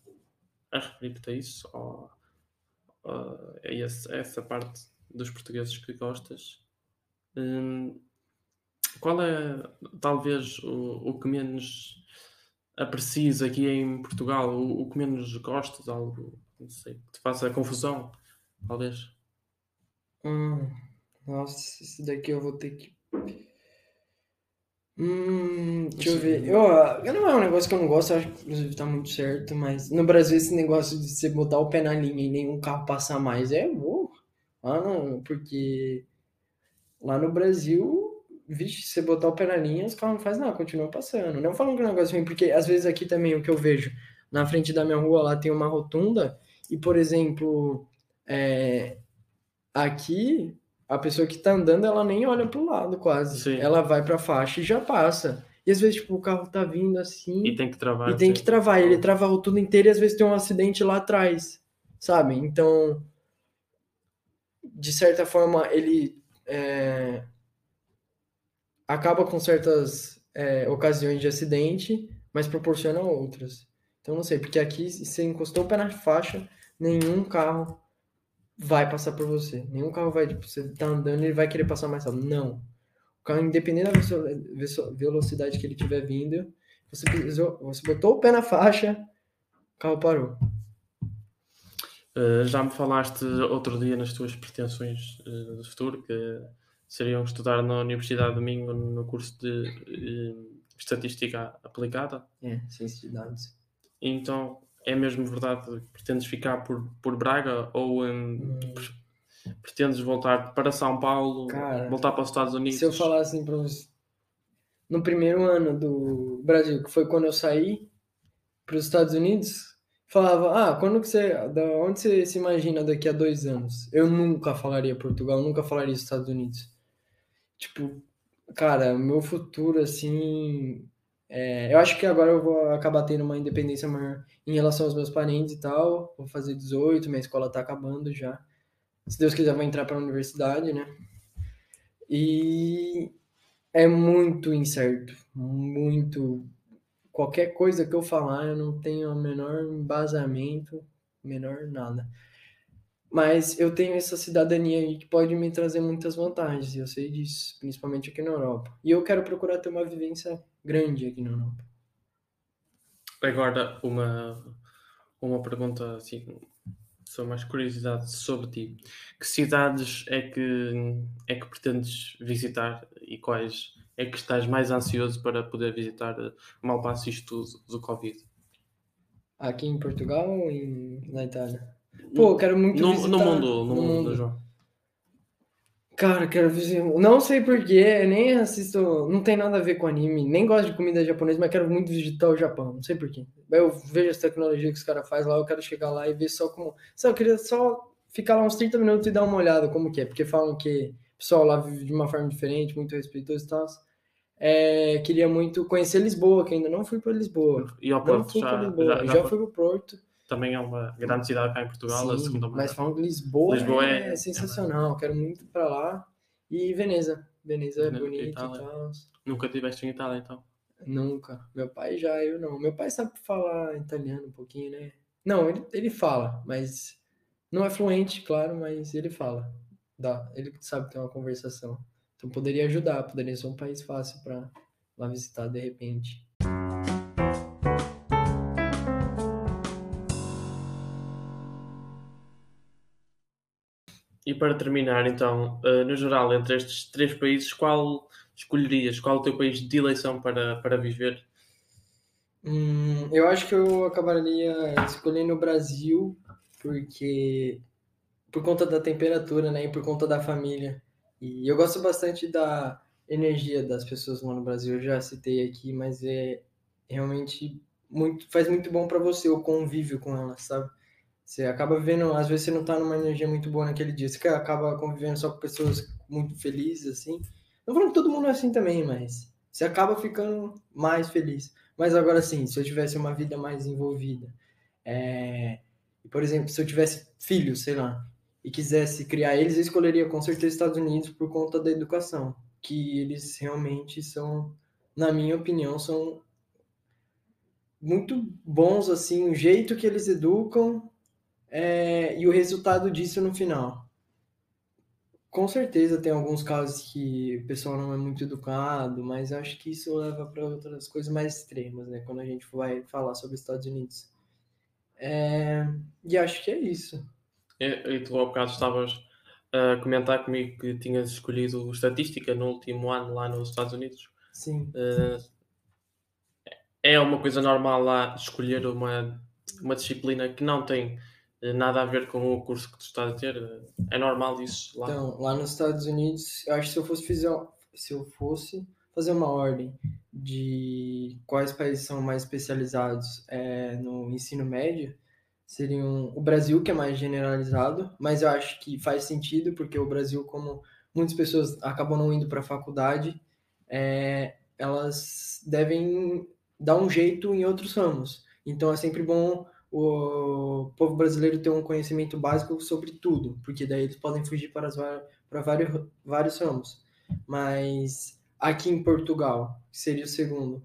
Speaker 1: a referir-te a isso, ou uh, a, esse, a, essa parte dos portugueses que gostas, um, qual é talvez o, o que menos aprecies aqui em Portugal, o, o que menos gostas, algo, não sei, que te faça confusão, talvez?
Speaker 2: Hum, nossa, esse daqui eu vou ter que. Hum, deixa eu ver. Eu, eu não é um negócio que eu não gosto, acho que inclusive tá muito certo, mas no Brasil esse negócio de você botar o pé na linha e nenhum carro passar mais é bom. Ah, não, porque lá no Brasil vixe, você botar o pé na linha, os carros não fazem nada, continuam passando. Não falando que é um negócio ruim, porque às vezes aqui também o que eu vejo, na frente da minha rua lá tem uma rotunda, e por exemplo, é, aqui a pessoa que tá andando, ela nem olha pro lado quase. Sim. Ela vai pra faixa e já passa. E às vezes, tipo, o carro tá vindo assim.
Speaker 1: E tem que travar.
Speaker 2: E tem sim. que travar. Ele trava a rotunda inteira e às vezes tem um acidente lá atrás. Sabe? Então, de certa forma, ele. É, acaba com certas é, ocasiões de acidente, mas proporciona outras. Então não sei, porque aqui você encostou o pé na faixa, nenhum carro vai passar por você. Nenhum carro vai, tipo, você tá andando e ele vai querer passar mais rápido. Não. O carro, independente da velocidade que ele tiver vindo, você, pisou, você botou o pé na faixa, o carro parou.
Speaker 1: Uh, já me falaste outro dia nas tuas pretensões uh, do futuro que seriam estudar na Universidade de Domingo no curso de uh, Estatística Aplicada.
Speaker 2: É, Ciência de Dados.
Speaker 1: Então, é mesmo verdade que pretendes ficar por, por Braga ou um, hum. pretendes voltar para São Paulo, Cara, voltar para os Estados Unidos?
Speaker 2: Se eu falar assim para você, no primeiro ano do Brasil, que foi quando eu saí para os Estados Unidos, falava, ah, quando que você, da onde você se imagina daqui a dois anos? Eu nunca falaria Portugal, nunca falaria Estados Unidos tipo, cara, meu futuro, assim. É, eu acho que agora eu vou acabar tendo uma independência maior em relação aos meus parentes e tal. Vou fazer 18, minha escola tá acabando já. Se Deus quiser, vou entrar para a universidade, né? E é muito incerto, muito. Qualquer coisa que eu falar, eu não tenho o menor embasamento, menor nada. Mas eu tenho essa cidadania aí que pode me trazer muitas vantagens, e eu sei disso, principalmente aqui na Europa. E eu quero procurar ter uma vivência grande aqui na Europa.
Speaker 1: Agora, uma, uma pergunta assim, só mais curiosidade sobre ti. Que cidades é que, é que pretendes visitar e quais é que estás mais ansioso para poder visitar mal passe isto do, do Covid?
Speaker 2: Aqui em Portugal ou em, na Itália? Pô, eu quero muito
Speaker 1: no,
Speaker 2: visitar...
Speaker 1: no mundo, no, mundo, João.
Speaker 2: Cara, quero visitar... Não sei porquê, nem assisto... Não tem nada a ver com anime, nem gosto de comida japonesa, mas quero muito visitar o Japão, não sei porquê. Eu vejo as tecnologias que os caras fazem lá, eu quero chegar lá e ver só como... Só, eu queria só ficar lá uns 30 minutos e dar uma olhada como que é, porque falam que o pessoal lá vive de uma forma diferente, muito respeitoso e tal. É, queria muito conhecer Lisboa, que ainda não fui para Lisboa.
Speaker 1: E ao
Speaker 2: Não
Speaker 1: Porto
Speaker 2: fui
Speaker 1: já,
Speaker 2: Lisboa,
Speaker 1: já,
Speaker 2: já,
Speaker 1: já
Speaker 2: fui para o Porto.
Speaker 1: Também é uma grande cidade cá em Portugal, a
Speaker 2: Sim,
Speaker 1: segunda
Speaker 2: mas
Speaker 1: maior.
Speaker 2: falam que Lisboa,
Speaker 1: Lisboa
Speaker 2: é,
Speaker 1: é-
Speaker 2: sensacional, quero muito para lá. E Veneza, Veneza é bonito e tal.
Speaker 1: Nunca estiveste em Itália, então.
Speaker 2: Nunca. Meu pai já, eu não. Meu pai sabe falar italiano um pouquinho, né? Não, ele, ele fala, mas não é fluente, claro, mas ele fala. Dá, ele sabe ter uma conversação. Então poderia ajudar, poderia ser um país fácil para lá visitar de repente.
Speaker 1: Para terminar, então, eh, no geral, entre estes três países, qual escolherias? Qual o teu país de eleição para, para viver?
Speaker 2: Hum, eu acho que eu acabaria escolhendo o Brasil, porque por conta da temperatura, né, e por conta da família. E eu gosto bastante da energia das pessoas lá no Brasil. Eu já citei aqui, mas é realmente muito, faz muito bom para você o convívio com elas, sabe? Você acaba vivendo, às vezes você não tá numa energia muito boa naquele dia, você acaba convivendo só com pessoas muito felizes assim. Não falando que todo mundo é assim também, mas você acaba ficando mais feliz. Mas agora sim, se eu tivesse uma vida mais envolvida, é, por exemplo, se eu tivesse filhos, sei lá, e quisesse criar eles, eu escolheria com certeza Estados Unidos por conta da educação, que eles realmente são, na minha opinião, são muito bons assim, o jeito que eles educam é, e o resultado disso no final. Com certeza tem alguns casos que o pessoal não é muito educado, mas acho que isso leva para outras coisas mais extremas, né? Quando a gente vai falar sobre os Estados Unidos. É, e acho que é isso.
Speaker 1: E, e tu há bocado estavas a comentar comigo que tinhas escolhido estatística no último ano lá nos Estados Unidos.
Speaker 2: Sim.
Speaker 1: Eh, é uma coisa normal lá escolher uma, uma disciplina que não tem nada a ver com o curso que tu estás a ter. É normal isso lá.
Speaker 2: Então, lá nos Estados Unidos, eu acho que se eu fosse fazer, se eu fosse fazer uma ordem de quais países são mais especializados é, no ensino médio, seriam o Brasil, que é mais generalizado, mas eu acho que faz sentido, porque o Brasil, como muitas pessoas acabam não indo para a faculdade, é, elas devem dar um jeito em outros ramos. Então é sempre bom o povo brasileiro ter um conhecimento básico sobre tudo, porque daí eles podem fugir para, as, para vários, vários ramos. Mas aqui em Portugal, que seria o segundo,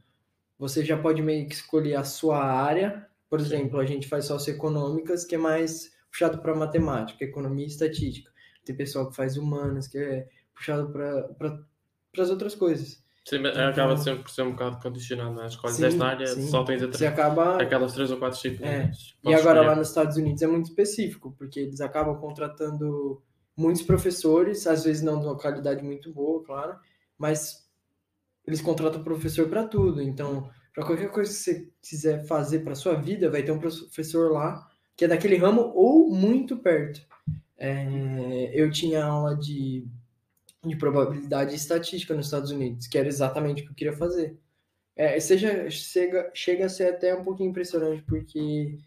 Speaker 2: você já pode meio que escolher a sua área. Por exemplo, a gente faz socioeconômicas, que é mais puxado para matemática, economia e estatística. Tem pessoal que faz humanas, que é puxado para as outras coisas.
Speaker 1: Sim, mas acaba sempre por ser um bocado condicionado, não é? Escolhes
Speaker 2: Sim,
Speaker 1: esta área,
Speaker 2: sim.
Speaker 1: só tens a
Speaker 2: Você
Speaker 1: tre-
Speaker 2: acaba
Speaker 1: aquelas três ou quatro disciplinas.
Speaker 2: E
Speaker 1: Podes
Speaker 2: agora
Speaker 1: escolher.
Speaker 2: lá nos Estados Unidos é muito específico, porque eles acabam contratando muitos professores, às vezes não de uma qualidade muito boa, claro, mas eles contratam professor para tudo. Então, para qualquer coisa que você quiser fazer para sua vida, vai ter um professor lá que é daquele ramo ou muito perto. É, eu tinha aula de, de probabilidade e estatística nos Estados Unidos, que era exatamente o que eu queria fazer. É, seja, chega, chega a ser até um pouquinho impressionante, porque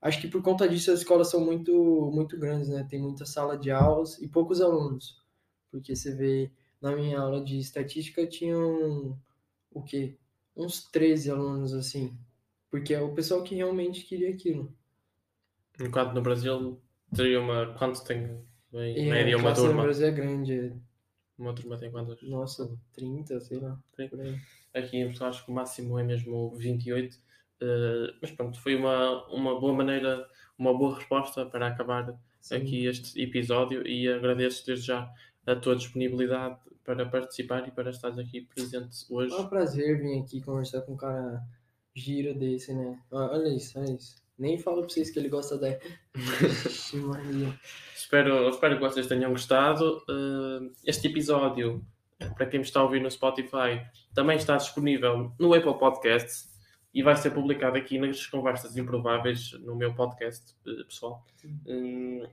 Speaker 2: acho que por conta disso as escolas são muito, muito grandes, né? Tem muita sala de aulas e poucos alunos. Porque você vê, na minha aula de estatística tinham o quê? Uns 13 alunos, assim. Porque é o pessoal que realmente queria aquilo.
Speaker 1: Enquanto no Brasil teria uma. Quanto tem? Em
Speaker 2: E
Speaker 1: média, uma
Speaker 2: classe no
Speaker 1: turma.
Speaker 2: Brasil é grande.
Speaker 1: Uma turma tem quantas?
Speaker 2: Nossa, 30, sei lá.
Speaker 1: Sim.
Speaker 2: Por aí.
Speaker 1: Aqui em Portugal acho que o máximo é mesmo 28. eh, mas pronto, foi uma, uma boa maneira, uma boa resposta para acabar
Speaker 2: Sim.
Speaker 1: aqui este episódio e agradeço desde já a tua disponibilidade para participar e para estares aqui presente hoje.
Speaker 2: É um prazer vir aqui conversar com um cara giro desse, né? Olha isso, olha isso. Nem falo pra vocês que ele gosta da.
Speaker 1: Espero, espero que vocês tenham gostado. Eh, este episódio para quem me está a ouvir no Spotify, também está disponível no Apple Podcasts e vai ser publicado aqui nas conversas improváveis no meu podcast eh, pessoal. Hum,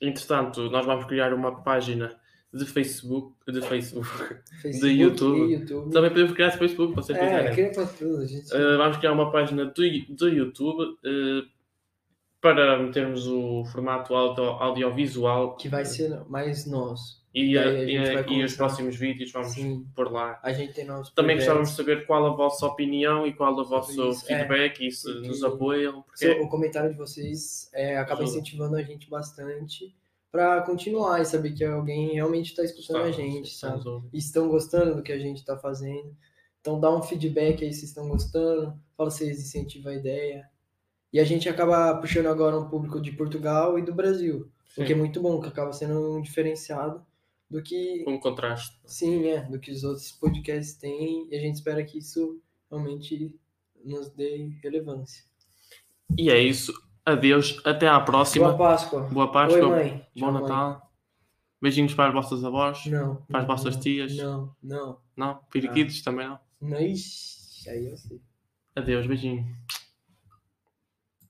Speaker 1: entretanto, nós vamos criar uma página de Facebook, de Facebook,
Speaker 2: Facebook
Speaker 1: de YouTube.
Speaker 2: e YouTube.
Speaker 1: Também podemos criar esse Facebook, vocês
Speaker 2: É,
Speaker 1: quiserem.
Speaker 2: cria pra tudo, a gente.
Speaker 1: Uh, vamos criar uma página do, do YouTube uh, para metermos o formato audio, audiovisual
Speaker 2: que vai ser mais nosso.
Speaker 1: e,
Speaker 2: E a
Speaker 1: uh,
Speaker 2: gente
Speaker 1: e- e os próximos vídeos vamos
Speaker 2: Sim.
Speaker 1: pôr lá.
Speaker 2: A gente tem nossos
Speaker 1: Também gostávamos de saber qual a vossa opinião e qual o vosso
Speaker 2: Isso, é.
Speaker 1: feedback e se nos apoiam. Porque
Speaker 2: O comentário de vocês é, acaba incentivando a gente bastante para continuar e saber que alguém realmente está escutando a
Speaker 1: Está-
Speaker 2: gente, sabe? E estão gostando do que a gente está fazendo. Então dá um feedback aí se estão gostando, fala se vocês incentivam a ideia. E a gente acaba puxando agora um público de Portugal e do Brasil, o que é
Speaker 1: Sim,
Speaker 2: muito bom, que acaba sendo um diferenciado do que
Speaker 1: um contraste.
Speaker 2: Sim, é, do que os outros podcasts têm, e a gente espera que isso realmente nos dê relevância.
Speaker 1: E é isso. Adeus. Até à próxima.
Speaker 2: Boa Páscoa.
Speaker 1: Boa Páscoa.
Speaker 2: Oi, mãe.
Speaker 1: Bom
Speaker 2: Tchau, mãe.
Speaker 1: Natal. Beijinhos para as vossas avós.
Speaker 2: Não.
Speaker 1: Para as vossas tias.
Speaker 2: Não, não.
Speaker 1: Não? Periquitos também não.
Speaker 2: Não, ixi, aí eu sei.
Speaker 1: Adeus. Beijinho.